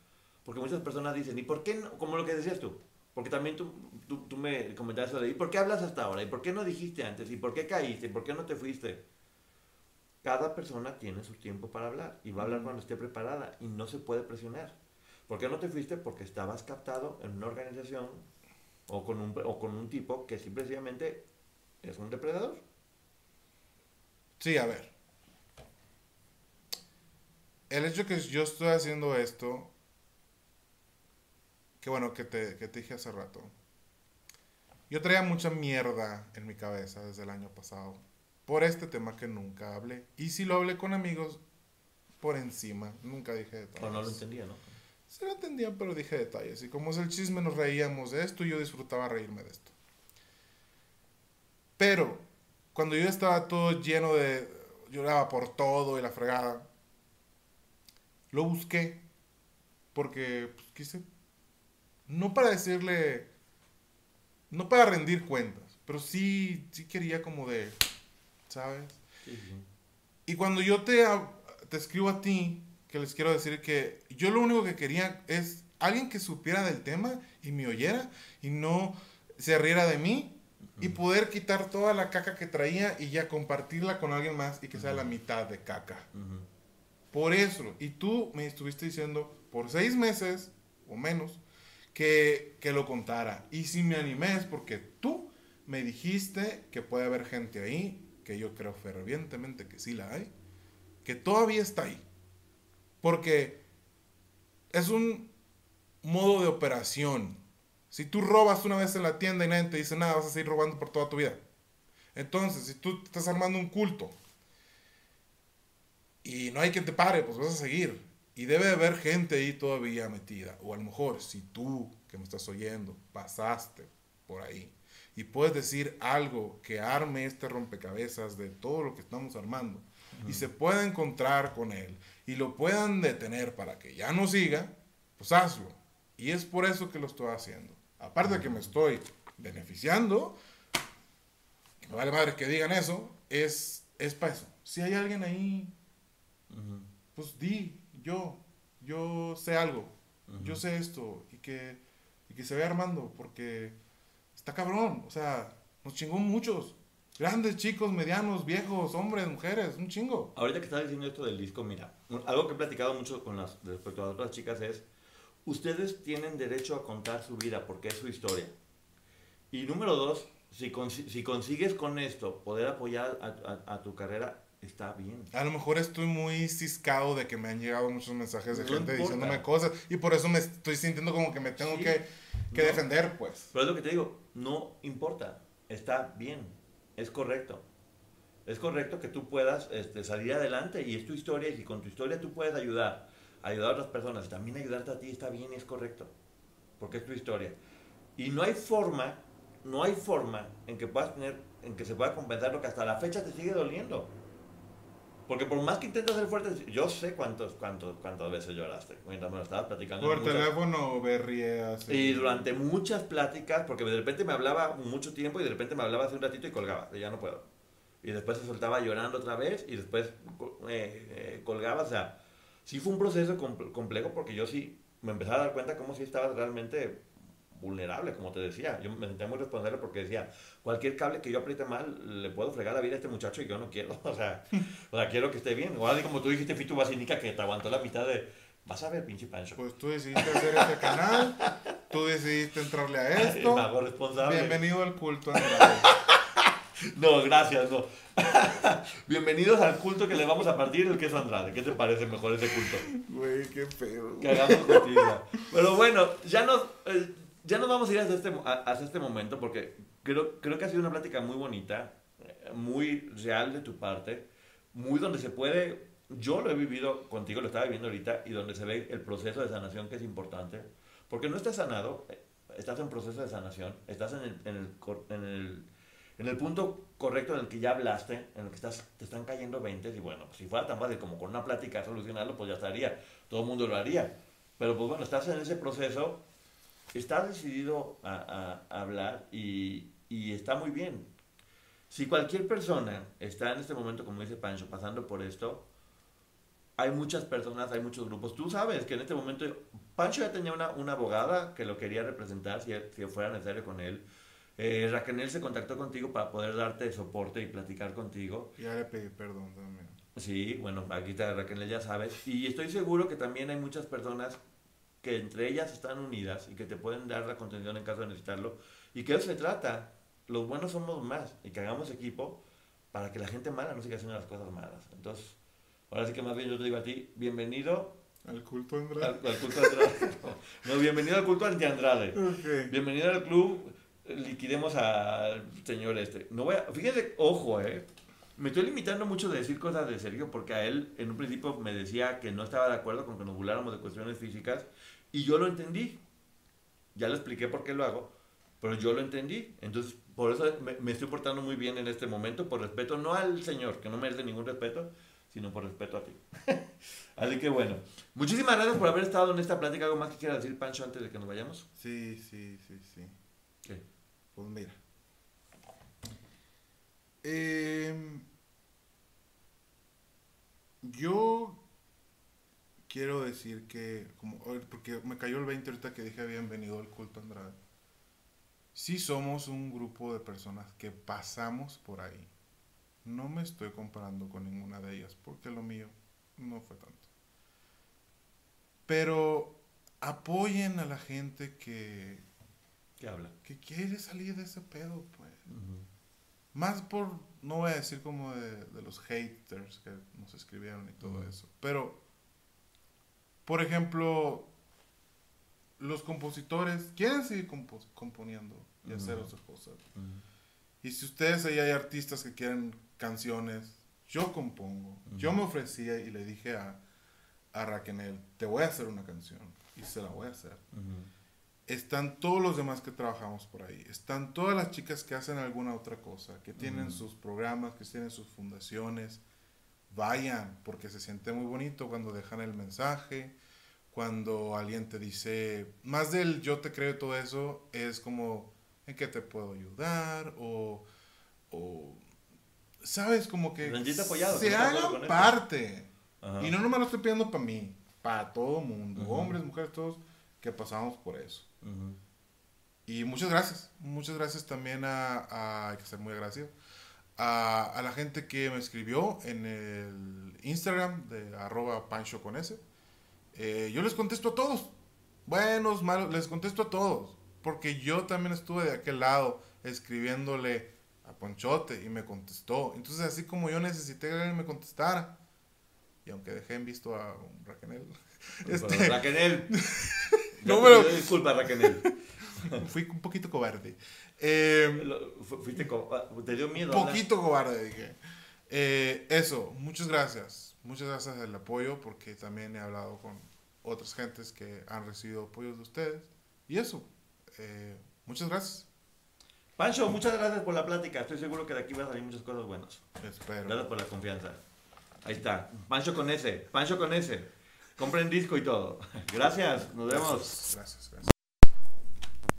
porque muchas personas dicen, ¿y por qué no? Como lo que decías tú. Porque también tú, tú, tú me comentaste de, ¿y por qué hablas hasta ahora? ¿Y por qué no dijiste antes? ¿Y por qué caíste? ¿Y por qué no te fuiste? Cada persona tiene su tiempo para hablar y va a hablar cuando esté preparada y no se puede presionar. ¿Por qué no te fuiste? Porque estabas captado en una organización o con un, o con un tipo que simplemente es un depredador. Sí, a ver. El hecho que yo estoy haciendo esto que bueno, que te, que te dije hace rato. Yo traía mucha mierda en mi cabeza desde el año pasado por este tema que nunca hablé. Y si lo hablé con amigos, por encima, nunca dije detalles. O no lo entendía, ¿no? Sí lo entendía, pero dije detalles. Y como es el chisme, nos reíamos de esto y yo disfrutaba reírme de esto. Pero, cuando yo estaba todo lleno de... Lloraba por todo y la fregada. Lo busqué. Porque pues, quise no para decirle, no para rendir cuentas, pero sí, sí quería como de, ¿sabes? Y cuando yo te, te escribo a ti, que les quiero decir que yo lo único que quería es alguien que supiera del tema y me oyera y no se riera de mí y poder quitar toda la caca que traía y ya compartirla con alguien más y que sea la mitad de caca. Por eso, y tú me estuviste diciendo por seis meses o menos que, que lo contara. Y si me animé es porque tú me dijiste que puede haber gente ahí, que yo creo fervientemente que sí la hay, que todavía está ahí. Porque es un modo de operación. Si tú robas una vez en la tienda y nadie te dice nada, vas a seguir robando por toda tu vida. Entonces, si tú estás armando un culto y no hay quien te pare, pues vas a seguir. Y debe haber gente ahí todavía metida. O a lo mejor, si tú que me estás oyendo pasaste por ahí y puedes decir algo que arme este rompecabezas de todo lo que estamos armando, y se pueda encontrar con él y lo puedan detener para que ya no siga, pues hazlo. Y es por eso que lo estoy haciendo. Aparte de que me estoy beneficiando, que me vale madre que digan eso, es, es para eso. Si hay alguien ahí, pues di, yo, yo sé algo, yo sé esto, y que, y que se vaya armando, porque está cabrón, o sea, nos chingó muchos. Grandes, chicos, medianos, viejos, hombres, mujeres, un chingo. Ahorita que estás diciendo esto del disco, mira, algo que he platicado mucho con las, respecto a otras chicas es, ustedes tienen derecho a contar su vida porque es su historia. Y número dos, si, si consigues con esto poder apoyar a, a, tu carrera, está bien. A lo mejor estoy muy ciscado de que me han llegado muchos mensajes de gente diciéndome cosas y por eso me estoy sintiendo como que me tengo que, que defender, pues. Pero es lo que te digo, no importa, está bien es correcto. Es correcto que tú puedas este, salir adelante y es tu historia y si con tu historia tú puedes ayudar, ayudar a otras personas y también ayudarte a ti está bien y es correcto, porque es tu historia. Y no hay forma, no hay forma en que puedas tener, en que se pueda compensar lo que hasta la fecha te sigue doliendo. Porque por más que intentes ser fuerte, yo sé cuántos, cuántos, cuántas veces lloraste mientras me lo estabas platicando. Por teléfono berrías. Y durante muchas pláticas, porque de repente me hablaba mucho tiempo y de repente me hablaba hace un ratito y colgaba, ya no puedo. Y después se soltaba llorando otra vez y después eh, eh, colgaba. O sea, sí fue un proceso complejo porque yo sí me empecé a dar cuenta cómo sí estaba realmente vulnerable, como te decía. Yo me sentía muy responsable porque decía, cualquier cable que yo apriete mal, le puedo fregar la vida a este muchacho y yo no quiero. O sea, o sea quiero que esté bien. O así como tú dijiste, Fitu Basinica, que te aguantó la mitad de... Vas a ver, pinche Pancho. Pues tú decidiste hacer este canal, tú decidiste entrarle a esto. Me hago responsable. Bienvenido al culto, No, gracias, no. Bienvenidos al culto que le vamos a partir del queso Andrade. ¿Qué te parece mejor ese culto? Güey, qué feo. Que hagamos justicia. Pero bueno, ya nos... Eh, ya nos vamos a ir hasta este, hasta este momento porque creo, creo que ha sido una plática muy bonita, eh, muy real de tu parte, muy donde se puede, yo lo he vivido contigo, lo estaba viviendo ahorita, y donde se ve el proceso de sanación que es importante, porque no estás sanado, eh, estás en proceso de sanación, estás en el, en el, en el, en el punto correcto en el que ya hablaste, en el que estás, te están cayendo 20 y bueno, pues si fuera tan fácil como con una plática solucionarlo, pues ya estaría, todo el mundo lo haría. Pero pues bueno, estás en ese proceso está decidido a, hablar y, y, está muy bien. Si cualquier persona está en este momento, como dice Pancho, pasando por esto, hay muchas personas, hay muchos grupos. Tú sabes que en este momento Pancho ya tenía una, una abogada que lo quería representar si, si fuera necesario con él. Eh, Raquel se contactó contigo para poder darte soporte y platicar contigo. Ya le pedí perdón también. Sí, bueno, aquí está Raquel, ya sabes. Y estoy seguro que también hay muchas personas que entre ellas están unidas y que te pueden dar la contención en caso de necesitarlo. Y que eso se trata. Los buenos somos más y que hagamos equipo para que la gente mala no siga haciendo las cosas malas. Entonces, ahora sí que más bien yo te digo a ti, bienvenido. Al culto Andrade. Al, culto Andrade. no, bienvenido al culto anti Andrade. Bienvenido al club. Liquidemos al señor este. No voy a, ojo, eh. Me estoy limitando mucho de decir cosas de Sergio porque a él en un principio me decía que no estaba de acuerdo con que nos burláramos de cuestiones físicas y yo lo entendí. Ya le expliqué por qué lo hago, pero yo lo entendí. Entonces, por eso me, estoy portando muy bien en este momento, por respeto, no al Señor, que no merece ningún respeto, sino por respeto a ti. Así que bueno, muchísimas gracias por haber estado en esta plática. ¿Algo más que quiera decir, Pancho, antes de que nos vayamos? Sí, sí, sí, sí. ¿Qué? Pues mira. Em, yo quiero decir que, como, porque me cayó el 20 ahorita que dije bienvenido al culto Andrade. Sí somos un grupo de personas que pasamos por ahí. No me estoy comparando con ninguna de ellas porque lo mío no fue tanto. Pero apoyen a la gente que... Que habla. Que quiere salir de ese pedo, pues. Más por, no voy a decir como de, los haters que nos escribieron y todo eso. Pero por ejemplo, los compositores quieren seguir componiendo y hacer otras cosas. Y si ustedes ahí hay artistas que quieren canciones, yo compongo. Yo me ofrecía y le dije a, a Raquel, te voy a hacer una canción y se la voy a hacer. Están todos los demás que trabajamos por ahí. Están todas las chicas que hacen alguna otra cosa, que tienen sus programas, que tienen sus fundaciones. Vayan, porque se siente muy bonito cuando dejan el mensaje, cuando alguien te dice, más del yo te creo todo eso, es como, ¿en qué te puedo ayudar? O, o ¿sabes? Como que apoyado, se ¿estás de acuerdo hagan parte. Ajá. Y no nomás lo estoy pidiendo para mí, para todo mundo, Ujú. hombres, mujeres, todos, que pasamos por eso. Ujú. Y muchas gracias. Muchas gracias también a, a- hay que ser muy agradecido, a, a la gente que me escribió en el Instagram de arroba pancho con ese. Eh, yo les contesto a todos. Buenos, malos, les contesto a todos. Porque yo también estuve de aquel lado escribiéndole a Ponchote y me contestó. Entonces, así como yo necesité que alguien me contestara, y aunque dejé en visto a un Raquel, Pero este, Raquel. No, pero- Disculpa, Raquel. fui un poquito cobarde. Eh, Lo- fu- Fuiste co- ah, te dio miedo. Un hablar? poquito cobarde, dije. Eh, eso, muchas gracias. Muchas gracias del apoyo porque también he hablado con otras gentes que han recibido apoyos de ustedes. Y eso, eh, muchas gracias. Pancho, muchas gracias por la plática. Estoy seguro que de aquí van a salir muchas cosas buenas. Espero. Gracias por la confianza. Ahí está. Pancho con ese. Pancho con ese. Compren disco y todo. Gracias. Nos vemos. Gracias, gracias. gracias.